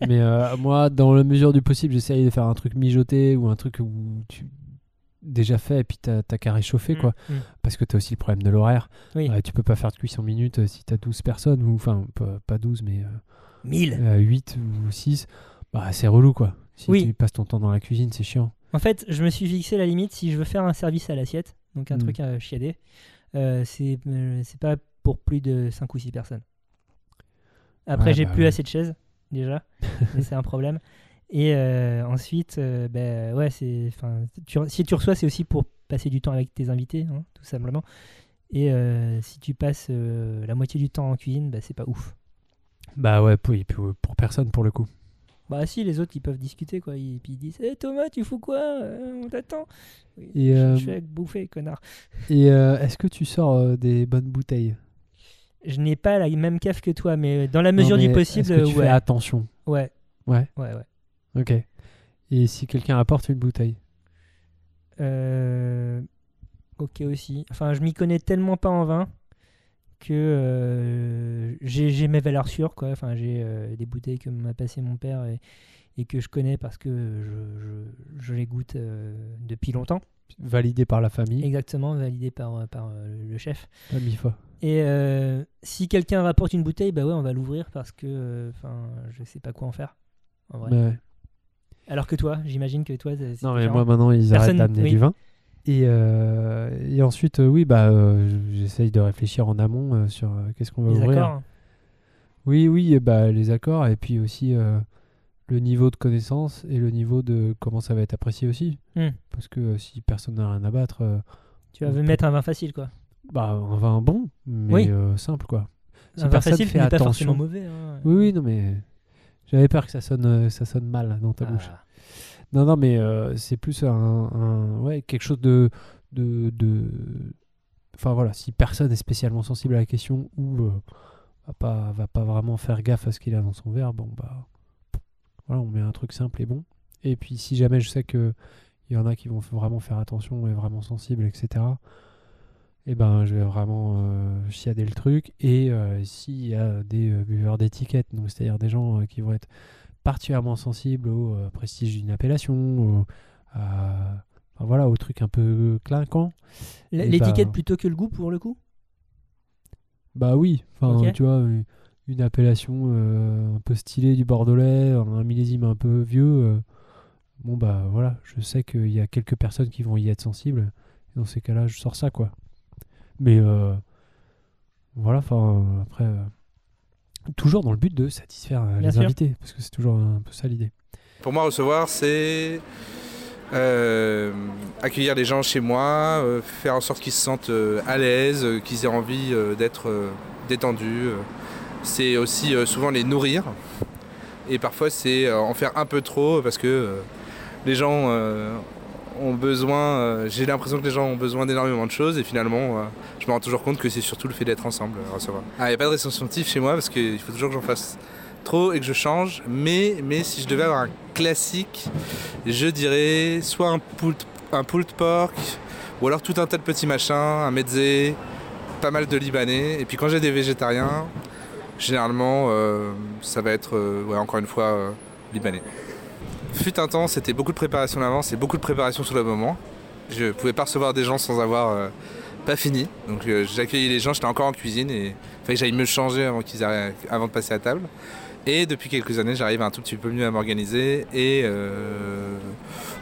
mais moi dans la mesure du possible j'essaye de faire un truc mijoté ou un truc où tu déjà fait et puis t'as qu'à réchauffer quoi. Mm, mm. Parce que t'as aussi le problème de l'horaire. Oui. Euh, tu peux pas faire de cuisson minutes euh, si t'as 12 personnes ou enfin pas, pas 12 mais euh, 1000 euh, 8 ou 6. Bah c'est relou quoi. Si Oui. tu passes ton temps dans la cuisine c'est chiant. En fait, je me suis fixé la limite si je veux faire un service à l'assiette, donc un Mm. truc à chiader, euh, c'est euh, c'est pas pour plus de 5 ou 6 personnes. Après, Ouais, j'ai bah plus ouais. assez de chaises, déjà, c'est un problème. Et euh, ensuite, ouais, c'est, 'fin, tu- si tu reçois, c'est aussi pour passer du temps avec tes invités, hein, tout simplement. Et si tu passes la moitié du temps en cuisine, ben, c'est pas ouf. Bah ouais pour personne pour le coup. Bah si, les autres, ils peuvent discuter, quoi. Ils, puis ils disent hey, Thomas, tu fous quoi Euh, On t'attend. Oui, Et, je, euh, je vais bouffer, connard. Et euh, est-ce que tu sors euh, des bonnes bouteilles? Je n'ai pas la même cave que toi, mais dans la mesure Non, du possible, que tu ouais. fais attention? Ouais. Ouais? Ouais, ouais. Ok. Et si quelqu'un apporte une bouteille? Euh, Ok aussi. Enfin, je m'y connais tellement pas en vin que euh, j'ai mes valeurs sûres, quoi. Enfin, j'ai euh, des bouteilles que m'a passé mon père et, et que je connais parce que je, je- je les goûte euh, depuis longtemps. validée par la famille Exactement, validées par, par le chef. Pas mille fois. Et si quelqu'un rapporte une bouteille, bah ouais, on va l'ouvrir parce que, enfin, je sais pas quoi en faire. En vrai. Ouais. Alors que toi, j'imagine que toi, Non mais différent. moi maintenant ils Personne- arrêtent d'amener oui. du vin. Et, euh, et ensuite euh, oui bah euh, j'essaye de réfléchir en amont sur qu'est-ce qu'on va les ouvrir. accords. Oui oui et bah les accords et puis aussi le niveau de connaissance et le niveau de comment ça va être apprécié aussi. Hmm. Parce que si personne n'a rien à battre, Tu vas mettre un vin facile, quoi. bah un vin bon mais Oui. simple quoi. Si un vin facile fait n'est pas attention- forcément mauvais. hein. Oui oui non mais j'avais peur que ça sonne ça sonne mal dans ta bouche. Non, non, mais euh, c'est plus un, ouais, quelque chose de, de, de- Enfin voilà, si personne est spécialement sensible à la question ou euh, va, pas, va pas vraiment faire gaffe à ce qu'il a dans son verre, bon bah. Voilà, on met un truc simple et bon. Et puis si jamais je sais qu'il y en a qui vont vraiment faire attention et vraiment sensibles, etc., et ben je vais vraiment euh, chiader le truc. Et euh, s'il y a des buveurs d'étiquette, donc c'est-à-dire des gens qui vont être particulièrement sensible au euh, prestige d'une appellation, au, à- enfin, voilà, au truc un peu clinquant. L'étiquette bah- plutôt que le goût, pour le coup? Bah oui, enfin tu vois, une, appellation euh, un peu stylée du Bordelais, un millésime un peu vieux. euh, bon bah voilà, je sais qu'il y a quelques personnes qui vont y être sensibles. Dans ces cas-là, je sors ça quoi. Mais voilà, enfin après, toujours dans le but de satisfaire euh, Bien les sûr. invités, parce que c'est toujours un peu ça l'idée. Pour moi, recevoir, c'est euh, accueillir les gens chez moi, euh, faire en sorte qu'ils se sentent euh, à l'aise, euh, qu'ils aient envie euh, d'être euh, détendus. C'est aussi euh, souvent les nourrir. Et parfois, c'est euh, en faire un peu trop parce que euh, les gens euh, besoin, euh, j'ai l'impression que les gens ont besoin d'énormément de choses et finalement, euh, je me rends toujours compte que c'est surtout le fait d'être ensemble, recevoir. Il n'y a pas de réceptif chez moi parce qu'il faut toujours que j'en fasse trop et que je change. Mais, mais si je devais avoir un classique, je dirais soit un pulled, un pork ou alors tout un tas de petits machins, un mezze, pas mal de libanais. Et puis quand j'ai des végétariens, généralement, euh, ça va être encore une fois libanais. Fut un temps, c'était beaucoup de préparation à l'avance et beaucoup de préparation sur le moment. Je pouvais pas recevoir des gens sans avoir euh, pas fini. Donc euh, j'accueillais les gens, j'étais encore en cuisine et il fallait que j'aille me changer avant, qu'ils avant de passer à table. Et depuis quelques années, j'arrive un tout petit peu mieux à m'organiser et euh,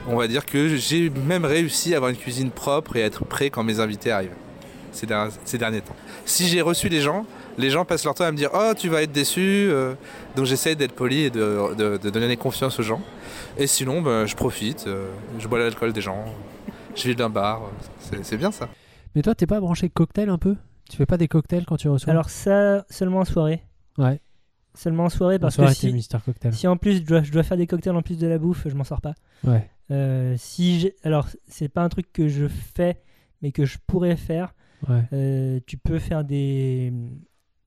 on va dire que j'ai même réussi à avoir une cuisine propre et à être prêt quand mes invités arrivent ces, der- ces derniers temps. Si j'ai reçu des gens, les gens passent leur temps à me dire Oh, tu vas être déçu. euh, donc j'essaie d'être poli et de- de donner confiance aux gens. Et sinon, ben, je profite, euh, je bois l'alcool des gens, je vis d'un bar. C'est bien ça. Mais toi, t'es pas branché cocktail un peu? Tu fais pas des cocktails quand tu reçois? Alors ça, seulement en soirée. Ouais. Seulement en soirée parce Ça aurait que si, Mister Cocktail. si en plus je dois, je dois faire des cocktails en plus de la bouffe, je m'en sors pas. Ouais. Euh, si alors c'est pas un truc que je fais, mais que je pourrais faire. Ouais. Euh, tu peux faire des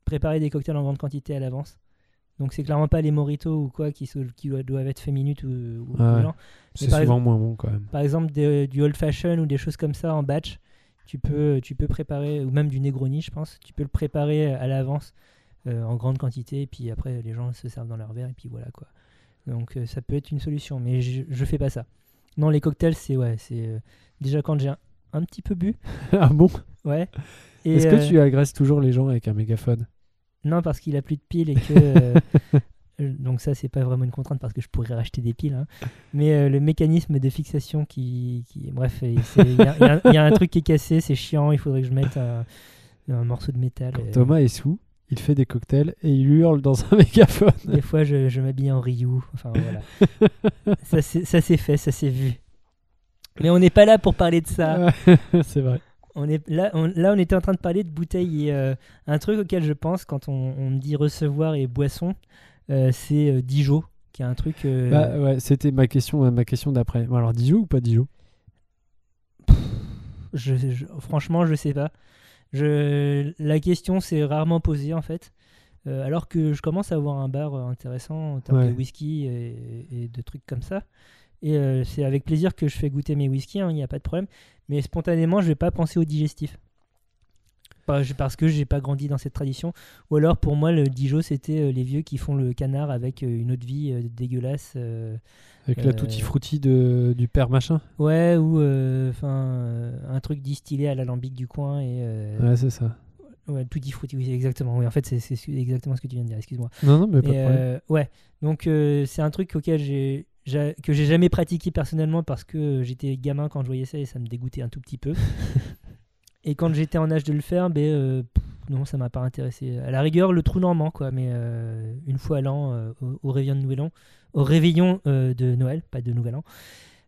préparer des cocktails en grande quantité à l'avance. Donc c'est clairement pas les mojitos ou quoi qui, sont- qui doivent- être fait minutes ou, ou- ou ouais. C'est souvent moins bon quand même. Par exemple des- du old fashion ou des choses comme ça en batch, tu peux tu peux préparer ou même du Negroni, je pense. Tu peux le préparer à l'avance euh, en grande quantité et puis après les gens se servent dans leur verre et puis voilà quoi. Donc euh, ça peut être une solution, mais je, je fais pas ça. Non, les cocktails c'est ouais, c'est euh, déjà quand j'ai un, un petit peu bu, ah bon? Ouais. Est-ce que euh, tu agresses toujours les gens avec un mégaphone? Non, parce qu'il a plus de piles et que. euh, donc, ça, c'est pas vraiment une contrainte parce que je pourrais racheter des piles. hein. Mais euh, le mécanisme de fixation qui. qui- bref, il y, a- il y a un- truc qui est cassé, c'est chiant, il faudrait que je mette un, un morceau de métal. Quand euh, Thomas est sous, il fait des cocktails et il hurle dans un mégaphone. Des fois, je, je m'habille en Ryu. Enfin, voilà. ça, c'est- ça s'est fait, ça s'est vu. Mais on n'est pas là pour parler de ça. c'est vrai. On est, là, on, là, on était en train de parler de bouteilles et euh, un truc auquel je pense quand on, on me dit recevoir et boisson, euh, c'est euh, Dijon, qui est un truc. Bah ouais, c'était ma question, ma question d'après. Bon, alors Dijon ou pas Dijon? Je, je- franchement, je sais pas. Je, la question s'est rarement posée en fait. Euh, alors que je commence à avoir un bar intéressant en termes Ouais. de whisky et, et de trucs comme ça. Et euh, c'est avec plaisir que je fais goûter mes whiskies, il n'y a pas de problème. Mais spontanément, je vais pas penser au digestif. Je- Parce que j'ai pas grandi dans cette tradition. Ou alors pour moi, le Dijon, c'était euh, les vieux qui font le canard avec euh, une eau de vie dégueulasse. euh, Avec la Euh, tutti frutti de, du père machin Ouais, ou enfin un truc distillé à l'alambic du coin et Ouais, c'est ça. ouais, frutti, oui, exactement. Oui, en fait, c'est c'est ce- exactement ce que tu viens de dire. Excuse-moi. Non, non, mais pas de problème. euh, ouais, donc euh, c'est un truc auquel j'ai j'a- que j'ai jamais pratiqué personnellement parce que j'étais gamin quand je voyais ça et ça me dégoûtait un tout petit peu. et quand j'étais en âge de le faire, ben euh, pff, non, ça m'a pas intéressé. À la rigueur, le trou normand, quoi, mais euh, une fois à l'an, euh, au, au réveillon de Nouvel An, au réveillon de Noël, pas de Nouvel An.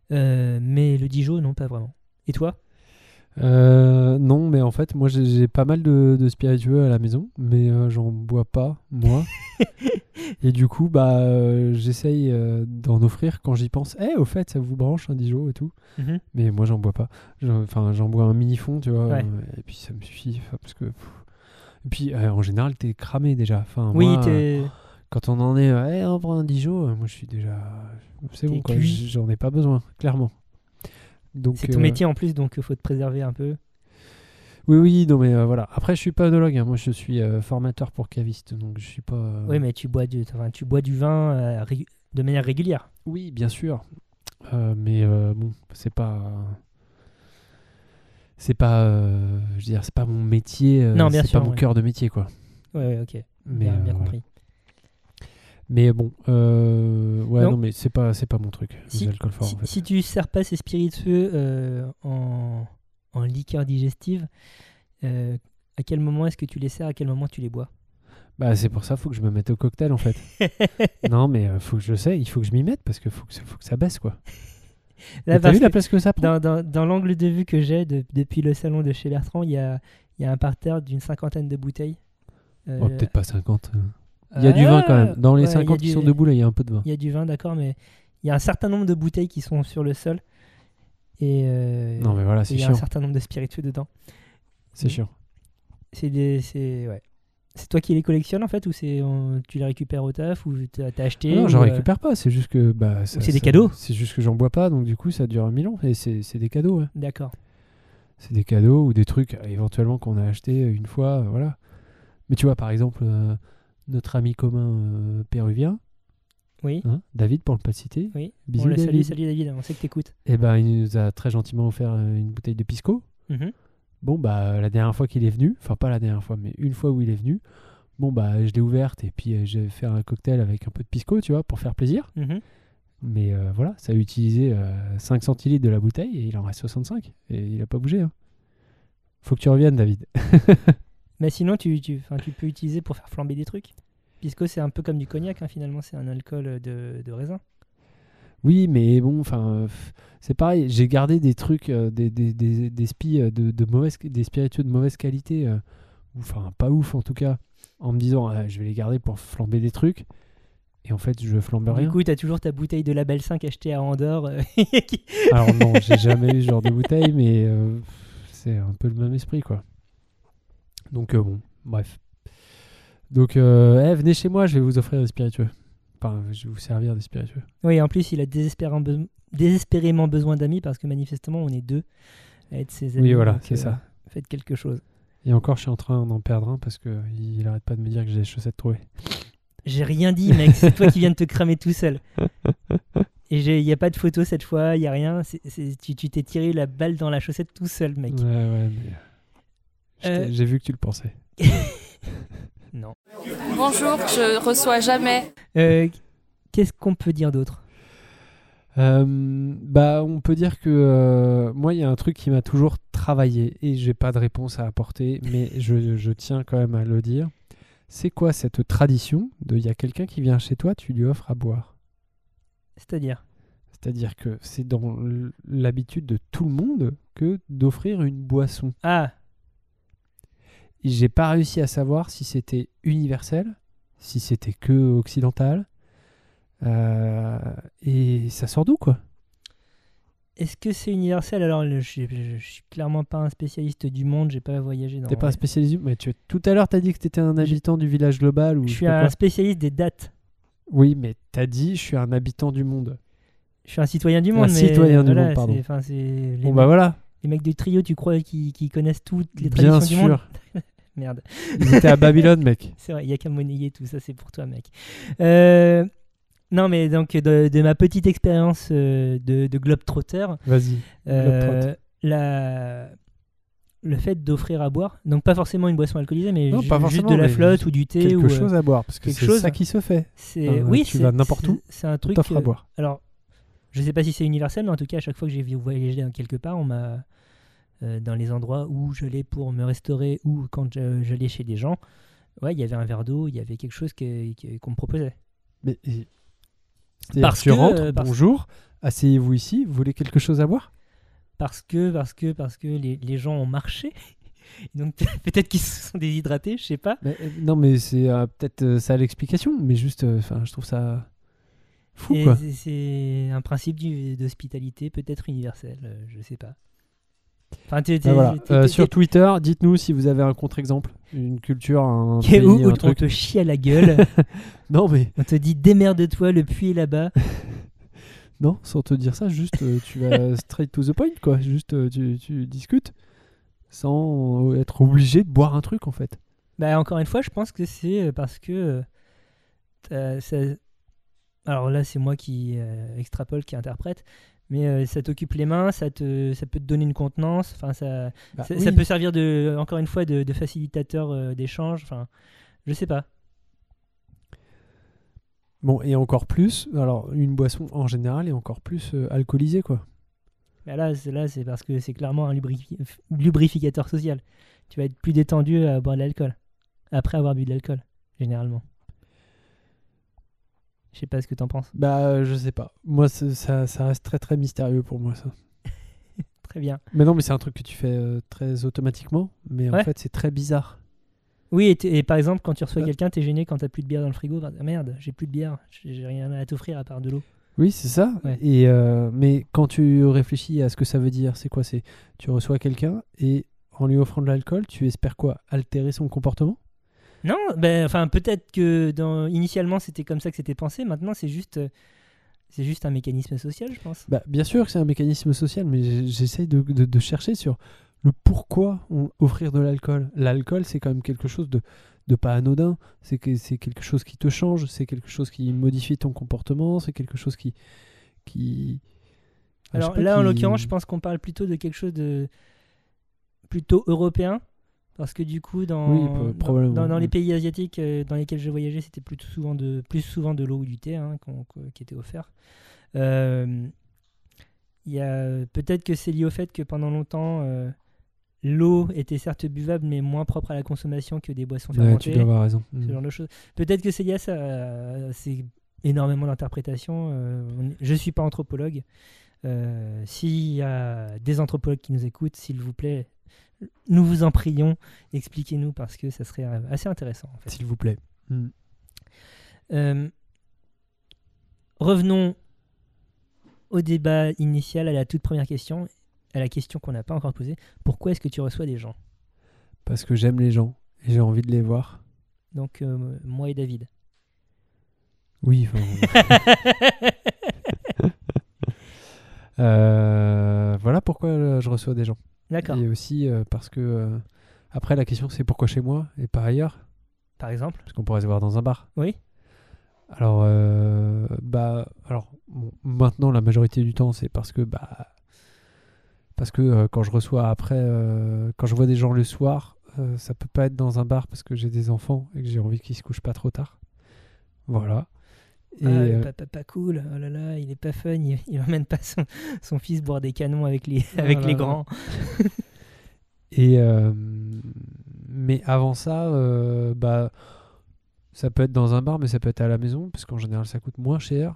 Mais le Dijon, non, pas vraiment. Et toi? Euh, non, mais en fait, moi j'ai pas mal de, de spiritueux à la maison, mais euh, j'en bois pas, moi. et du coup, bah, euh, j'essaye d'en offrir quand j'y pense. Eh, au fait, ça vous branche un Dijon et tout. Mais moi, j'en bois pas. Enfin, j'en bois un mini fond, tu vois. Ouais. et puis ça me suffit. parce que. pff. Et puis, en général, t'es cramé déjà. Enfin, Oui, t'es. quand on en est, euh, Eh, on prend un Dijon, moi je suis déjà. C'est bon, quoi. J'en ai pas besoin, clairement. C'est ton euh, métier en plus, donc il faut te préserver un peu. Oui, oui, non, mais euh, voilà. Après, je suis pas œnologue. hein. Moi, je suis euh, formateur pour caviste, donc je suis pas. euh, Oui, mais tu bois du, enfin, tu bois du vin euh, de manière régulière. Oui, bien sûr. Euh, mais euh, bon, c'est pas. C'est pas. euh, je veux dire, c'est pas mon métier. euh, Non, bien c'est pas mon ouais. cœur de métier, quoi. Ouais, ouais, ok. Mais, bien, euh, compris. Mais bon, euh, ouais, Non. non, mais c'est pas, c'est pas mon truc. Si- les forts, Si, en fait. si tu sers pas ces spiritueux euh, en, en liqueur digestive, euh, à quel moment est-ce que tu les sers À quel moment tu les bois? Bah, c'est pour ça, faut que je me mette au cocktail, en fait. non, mais euh, faut que je le sais, il faut que je m'y mette parce que faut que, ça- faut que ça baisse, quoi. T'as vu la place que ça prend? dans, dans- dans l'angle de vue que j'ai de- depuis le salon de chez Bertrand, il y a, y a un parterre d'une cinquantaine de bouteilles. Oh, Peut-être pas 50. Il y a du vin quand même. Dans les ouais, il y a 50 qui du- sont debout, là, il y a un peu de vin. Il y a du vin, d'accord, mais il y a un certain nombre de bouteilles qui sont sur le sol. Et euh, Non, mais voilà, c'est il y a un certain nombre de spiritueux dedans. C'est chiant. C'est des, c'est ouais. C'est toi qui les collectionnes en fait ou c'est on- tu les récupères au taf ou t'as as acheté Ah non, j'en euh, récupère pas, c'est juste que. Bah, ça- c'est des cadeaux C'est juste que j'en bois pas, donc du coup, ça dure mille ans. Et c'est c'est des cadeaux, ouais. D'accord. C'est des cadeaux ou des trucs éventuellement qu'on a acheté une fois, euh, voilà. Mais tu vois, par exemple, euh, notre ami commun euh, péruvien, Oui. hein, David pour ne pas le citer. Oui. Bisous on le salue, salut David, on sait que t'écoutes. Et ben il nous a très gentiment offert euh, une bouteille de pisco. Mhm. Bon bah la dernière fois qu'il est venu, enfin pas la dernière fois, mais une fois où il est venu, bon bah je l'ai ouverte et puis euh, j'ai fait un cocktail avec un peu de pisco, tu vois, pour faire plaisir. Mhm. Mais euh, voilà, ça a utilisé euh, 5 centilitres de la bouteille et il en reste 65 et il a pas bougé. hein. Faut que tu reviennes David. Mais sinon, tu, tu, tu peux utiliser pour faire flamber des trucs. Pisco, c'est un peu comme du cognac, hein, finalement, c'est un alcool de, de raisin. Oui, mais bon, enfin, euh, c'est pareil. J'ai gardé des trucs, euh, des, des, des, des spi, euh, de, de mauvaise, des spiritueux de mauvaise qualité, euh, ou enfin pas ouf en tout cas, en me disant ah, je vais les garder pour flamber des trucs. Et en fait, je flambe Du rien. coup, t'as toujours ta bouteille de Label 5 achetée à Andorre. euh, Alors non, j'ai jamais eu ce genre de bouteille, mais euh, c'est un peu le même esprit, quoi. Donc euh, bon, bref. Donc, euh, eh, venez chez moi, je vais vous offrir des spiritueux. Enfin, je vais vous servir des spiritueux. oui, en plus, il a désespérément, be- désespérément besoin d'amis parce que manifestement, on est deux à être ses amis. Oui, voilà, c'est euh, ça. Faites quelque chose. Et encore, je suis en train d'en perdre un parce que il arrête pas de me dire que j'ai des chaussettes trouées. J'ai rien dit, mec. C'est toi qui viens de te cramer tout seul. Et il n'y a pas de photo cette fois, il n'y a rien. Tu t'es tiré la balle dans la chaussette tout seul, mec. Ouais, ouais, mais. Euh. J'ai vu que tu le pensais. Non. Bonjour, je reçois jamais. Euh, Qu'est-ce qu'on peut dire d'autre? Euh, bah, on peut dire que euh, moi, il y a un truc qui m'a toujours travaillé et j'ai pas de réponse à apporter, mais je, je tiens quand même à le dire. C'est quoi cette tradition de il y a quelqu'un qui vient chez toi, tu lui offres à boire? C'est-à-dire? C'est-à-dire que c'est dans l'habitude de tout le monde que d'offrir une boisson. Ah, j'ai pas réussi à savoir si c'était universel, si c'était que occidental. Euh, et ça sort d'où quoi? Est-ce que c'est universel? Alors, je, je, je suis clairement pas un spécialiste du monde, j'ai pas voyagé dans. T'es pas un spécialiste mais tu, tout à l'heure t'as dit que t'étais un habitant du village global ou Je suis un spécialiste des dates. Oui, mais t'as dit je suis un habitant du monde. Je suis un citoyen du Un monde. mais citoyen du monde, pardon. les, Bon mecs, bah voilà, les mecs du trio, tu crois qu'ils connaissent toutes les bien traditions monde sûr. Merde. Ils étaient à Babylone, mec. C'est vrai, il y a qu'à monnayer tout ça, c'est pour toi, mec. Euh, non, mais donc, de, de ma petite expérience euh, de, de globetrotter, Vas-y. euh, la... le fait d'offrir à boire, donc pas forcément une boisson alcoolisée, mais Non, ju- pas juste de la flotte ou du thé. Quelque ou, chose à boire parce que quelque c'est chose. ça qui se fait. c'est... Oui, tu c'est- vas n'importe où, C'est un truc. à boire. Alors, je sais pas si c'est universel, mais en tout cas, à chaque fois que j'ai voyagé quelque part, on m'a dans les endroits où j'allais pour me restaurer ou quand je- j'allais chez des gens, ouais, il y avait un verre d'eau, il y avait quelque chose qu'on me proposait. Mais Parce tu que, rentres, euh, parce- bonjour, asseyez-vous ici, vous voulez quelque chose à boire? Parce que, parce que, parce que les, les gens ont marché. Donc peut-être qu'ils se sont déshydratés, je sais pas. Mais, euh, Non, mais c'est euh, peut-être euh, ça l'explication, mais juste, euh, je trouve ça fou, c'est- un principe d'hospitalité peut-être universel, euh, je sais pas. Enfin, t'es- t'es- voilà. t'es- Euh, t'es- sur Twitter, dites-nous si vous avez un contre-exemple, une culture, un pays, où, où un on truc. te chie à la gueule, Non, mais on te dit démerde-toi, le puits est là-bas. non, sans te dire ça, juste euh, tu vas straight to the point, quoi. Juste euh, tu, tu discutes sans euh, être obligé de boire un truc, en fait. Bah, encore une fois, je pense que c'est parce que. euh, ça- Alors là, c'est moi qui euh, extrapole, qui interprète. Mais euh, ça t'occupe les mains, ça, te, ça peut te donner une contenance. Enfin, ça, Bah ça, oui. ça peut servir de, encore une fois de, de facilitateur euh, d'échange. Enfin, je sais pas. Bon, et encore plus, alors une boisson en général est encore plus euh, alcoolisée, quoi. Mais là, c'est là, c'est parce que c'est clairement un lubrifi- lubrificateur social. Tu vas être plus détendu à boire de l'alcool après avoir bu de l'alcool, généralement. Je sais pas ce que t'en penses. Bah, euh, je sais pas. Moi, ça, ça reste très très mystérieux pour moi, ça. Très bien. Mais non, mais c'est un truc que tu fais euh, très automatiquement, mais en fait, c'est très bizarre. Oui, et, par exemple, quand tu reçois Ouais. quelqu'un, t'es gêné quand t'as plus de bière dans le frigo. Bah, merde, j'ai plus de bière, j'ai j'ai rien à t'offrir à part de l'eau. Oui, c'est ça. Ouais. Et euh, mais quand tu réfléchis à ce que ça veut dire, c'est quoi? C'est tu reçois quelqu'un et en lui offrant de l'alcool, tu espères quoi? Altérer son comportement? Non, ben, enfin, peut-être que dans, initialement c'était comme ça que c'était pensé. Maintenant, c'est juste, euh, c'est juste un mécanisme social, je pense. Bah, bien sûr que c'est un mécanisme social, mais j'essaye de, de- de chercher sur le pourquoi on- offrir de l'alcool. L'alcool, c'est quand même quelque chose de, de pas anodin. C'est que c'est quelque chose qui te change, c'est quelque chose qui modifie ton comportement, c'est quelque chose qui. Alors là, en l'occurrence, je pense qu'on parle plutôt de quelque chose de plutôt européen. Parce que du coup, dans, Oui, pro- dans- probablement, dans, dans les pays asiatiques euh, dans lesquels je voyageais, c'était plutôt souvent de, plus souvent de l'eau ou du thé hein, qui était offert. Euh, peut-être que c'est lié au fait que pendant longtemps, euh, l'eau était certes buvable, mais moins propre à la consommation que des boissons Ouais, tu fermentées dois avoir raison. ce Mm. genre de choses. Peut-être que c'est lié à ça. euh, C'est énormément d'interprétations. euh, je ne suis pas anthropologue. S'il y a des anthropologues qui nous écoutent, s'il vous plaît, nous vous en prions, expliquez-nous parce que ça serait euh, assez intéressant. en fait. S'il vous plaît. Mm. Euh, revenons au débat initial, à la toute première question, à la question qu'on n'a pas encore posée. Pourquoi est-ce que tu reçois des gens? Parce que j'aime les gens et j'ai envie de les voir. Donc, euh, moi et David. Oui, enfin, euh, voilà pourquoi je reçois des gens. D'accord. Et aussi euh, parce que. euh, après, la question c'est pourquoi chez moi et pas ailleurs? Par exemple? Parce qu'on pourrait se voir dans un bar. Oui. Alors, euh, bah, alors bon, maintenant, la majorité du temps, c'est parce que. Bah, parce que euh, quand je reçois après. euh, quand je vois des gens le soir, ça peut pas être dans un bar parce que j'ai des enfants et que j'ai envie qu'ils se couchent pas trop tard. Voilà. Et, Ah, le euh, papa pas cool, oh là là, il est pas fun, il, il emmène pas son, son fils boire des canons avec les, avec là les là. grands. Et euh, mais avant ça, euh, bah, ça peut être dans un bar, mais ça peut être à la maison, parce qu'en général, ça coûte moins cher.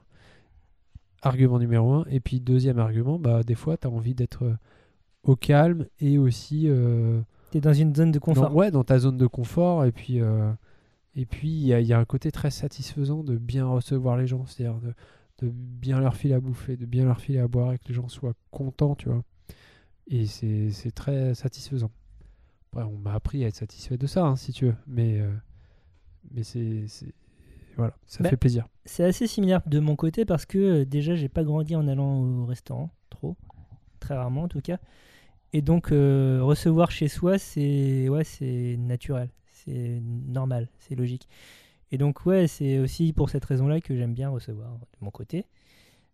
Argument numéro un. Et puis deuxième argument, bah, des fois, tu as envie d'être au calme et aussi euh, T'es dans une zone de confort. dans, ouais, dans ta zone de confort. Et puis, et puis il y, a- il y a un côté très satisfaisant de bien recevoir les gens, c'est-à-dire de, de bien leur filer à bouffer, de bien leur filer à boire et que les gens soient contents, tu vois. Et c'est très satisfaisant. Après, on m'a appris à être satisfait de ça, hein, si tu veux. Mais, euh, mais c'est. Voilà, ça Bah, fait plaisir. C'est assez similaire de mon côté parce que euh, déjà j'ai pas grandi en allant au restaurant, trop, très rarement en tout cas. Et donc euh, recevoir chez soi c'est ouais c'est naturel, c'est normal, c'est logique. Et donc ouais c'est aussi pour cette raison-là que j'aime bien recevoir de mon côté.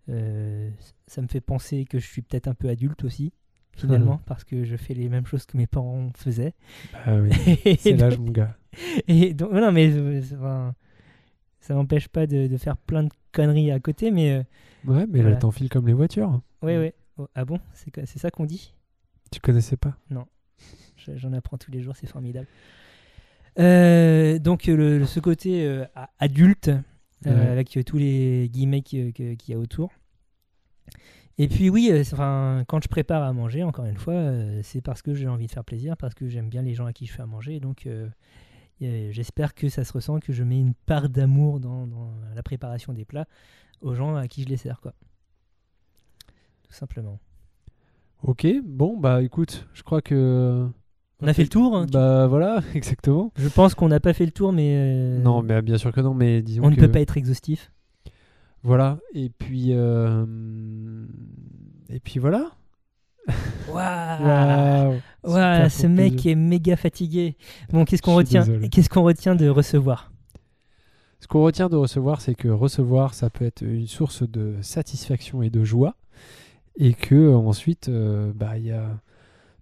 Euh, ça me fait penser que je suis peut-être un peu adulte aussi finalement parce que je fais les mêmes choses que mes parents faisaient. Bah oui, c'est l'âge, mon gars. et donc, non, mais enfin, ça m'empêche pas de, de faire plein de conneries à côté, mais euh, Ouais, mais là, Voilà. t'enfiles comme les voitures. ouais, Mm. ouais. Oh, ah bon, c'est ça qu'on dit? Tu connaissais pas? Je- J'en apprends tous les jours, c'est formidable. Euh, donc le, ce côté euh, adulte, euh, Ouais. avec tous les guillemets qu'il y a autour. Et puis oui, enfin, quand je prépare à manger, encore une fois, c'est parce que j'ai envie de faire plaisir, parce que j'aime bien les gens à qui je fais à manger. Donc j'espère que ça se ressent, que je mets une part d'amour dans, dans la préparation des plats aux gens à qui je les sers. Quoi. Tout simplement. Ok, bon, bah écoute, je crois que. On a fait le tour hein, Bah voilà, exactement. Je pense qu'on n'a pas fait le tour, mais euh, Non, mais bien sûr que non, mais disons on ne que- peut pas être exhaustif. Voilà, et puis. euh, Et puis voilà. Waouh Waouh, super ce mec est méga fatigué. Bon, qu'est-ce qu'on Je suis retient désolé. Qu'est-ce qu'on retient de recevoir? Ce qu'on retient de recevoir, c'est que recevoir, ça peut être une source de satisfaction et de joie, et que euh, ensuite, euh, bah, il y a,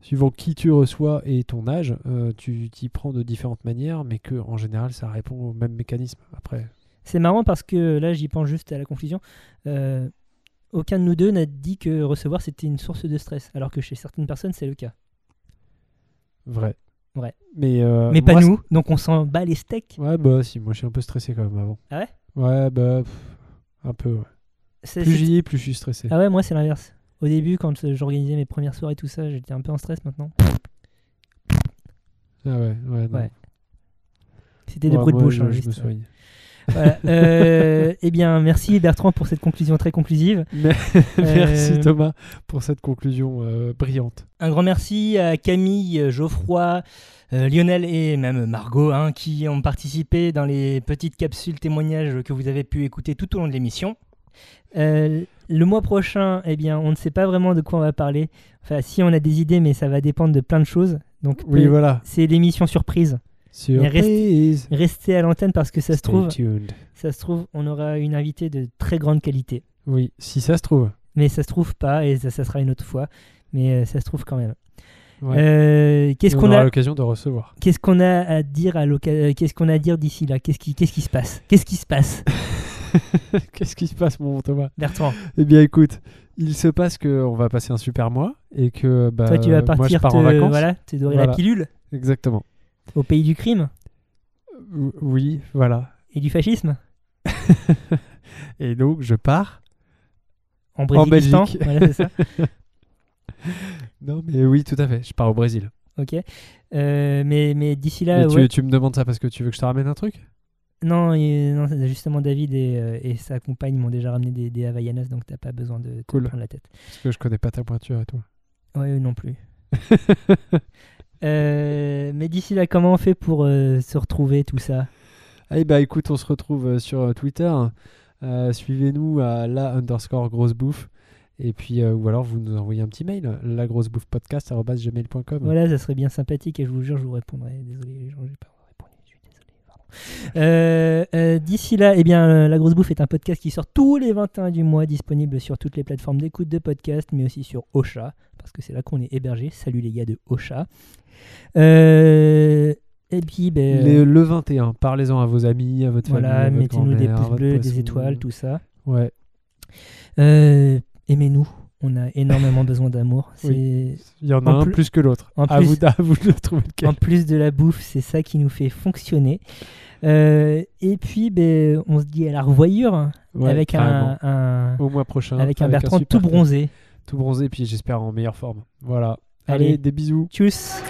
suivant qui tu reçois et ton âge, euh, tu t'y prends de différentes manières, mais que en général, ça répond au même mécanisme. Après, C'est marrant parce que là, j'y pense juste à la conclusion. Euh, aucun de nous deux n'a dit que recevoir c'était une source de stress, alors que chez certaines personnes c'est le cas. vrai. Mais, euh, Mais pas moi, nous, donc on s'en bat les steaks. Ouais, bah si, moi je suis un peu stressé quand même avant. Ah ouais? Ouais, bah pff, un peu. ouais. Plus j'y ai, plus je suis stressé. Ah ouais, moi c'est l'inverse. Au début, quand euh, j'organisais mes premières soirées, tout ça, j'étais un peu en stress maintenant. Ah ouais, ouais, non. Ouais. C'était des Ouais, bruits de bouche. hein, je juste, me ouais. soigne. Voilà. Euh, eh bien, merci Bertrand pour cette conclusion très conclusive. Mais- Merci Euh, Thomas pour cette conclusion euh, brillante. Un grand merci à Camille, euh, Geoffroy, euh, Lionel et même Margot hein, qui ont participé dans les petites capsules témoignages que vous avez pu écouter tout au long de l'émission. Euh, le mois prochain, eh bien, on ne sait pas vraiment de quoi on va parler. Enfin, si on a des idées, mais ça va dépendre de plein de choses. Donc, Oui, peut- voilà. c'est l'émission surprise. Surprise. Restez à l'antenne parce que ça se trouve, tuned. ça se trouve, on aura une invitée de très grande qualité. Oui, si ça se trouve. Mais ça se trouve pas et ça, ça sera une autre fois. Mais euh, ça se trouve quand même. Ouais. Euh, qu'est-ce qu'on a l'occasion de recevoir. Qu'est-ce qu'on a à dire à euh, Qu'est-ce qu'on a à dire d'ici là? Qu'est-ce qui, qu'est-ce qui se passe? Qu'est-ce qui se passe? Qu'est-ce qui se passe, mon Thomas? Bertrand, Eh bien, écoute, il se passe qu'on va passer un super mois et que bah, toi tu vas moi, je partir pars te, en vacances. voilà, te dorer la pilule Exactement. au pays du crime Ou- Oui, voilà. et du fascisme Et donc, je pars. en Brésilistan. Belgique. Voilà, c'est ça. Non, mais oui, tout à fait. Je pars au Brésil. Ok. Euh, mais mais d'ici là, Mais tu, ouais. tu me demandes ça parce que tu veux que je te ramène un truc? Non, et- non, justement David et, euh, et sa compagne m'ont déjà ramené des, des Havaianas, donc t'as pas besoin de te Cool. prendre la tête. Parce que je connais pas ta pointure à toi. Ouais, non plus. Euh, mais d'ici là, comment on fait pour euh, se retrouver tout ça? Eh bah écoute, on se retrouve sur Twitter. Euh, Suivez-nous à la underscore grosse bouffe. Et puis, euh, ou alors vous nous envoyez un petit mail, la grosse bouffe podcast gmail.com. Voilà, ça serait bien sympathique et je vous jure, je vous répondrai. Désolé, les gens, j'ai pas répondu. Je suis désolé. pardon. Euh, euh, D'ici là, eh bien, euh, La Grosse Bouffe est un podcast qui sort tous les 21 du mois, disponible sur toutes les plateformes d'écoute de podcast, mais aussi sur Ocha, parce que c'est là qu'on est hébergé. Salut les gars de Ocha. Euh, et puis, ben, Les- le 21, parlez-en à vos amis, à votre voilà, famille. mettez-nous des pouces bleus, des étoiles, tout ça. Ouais, Aimez-nous. On a énormément besoin d'amour. Il y en a En un plus- plus que l'autre. en À plus- vous, de- à vous de trouver lequel. En plus de la bouffe, c'est ça qui nous fait fonctionner. Euh, et puis, ben, on se dit à la revoyure Ouais, avec un, un- Au mois prochain. avec un Bertrand tout bronzé. Tout bronzé, puis j'espère en meilleure forme. Voilà. Allez. Allez des bisous. Tchuss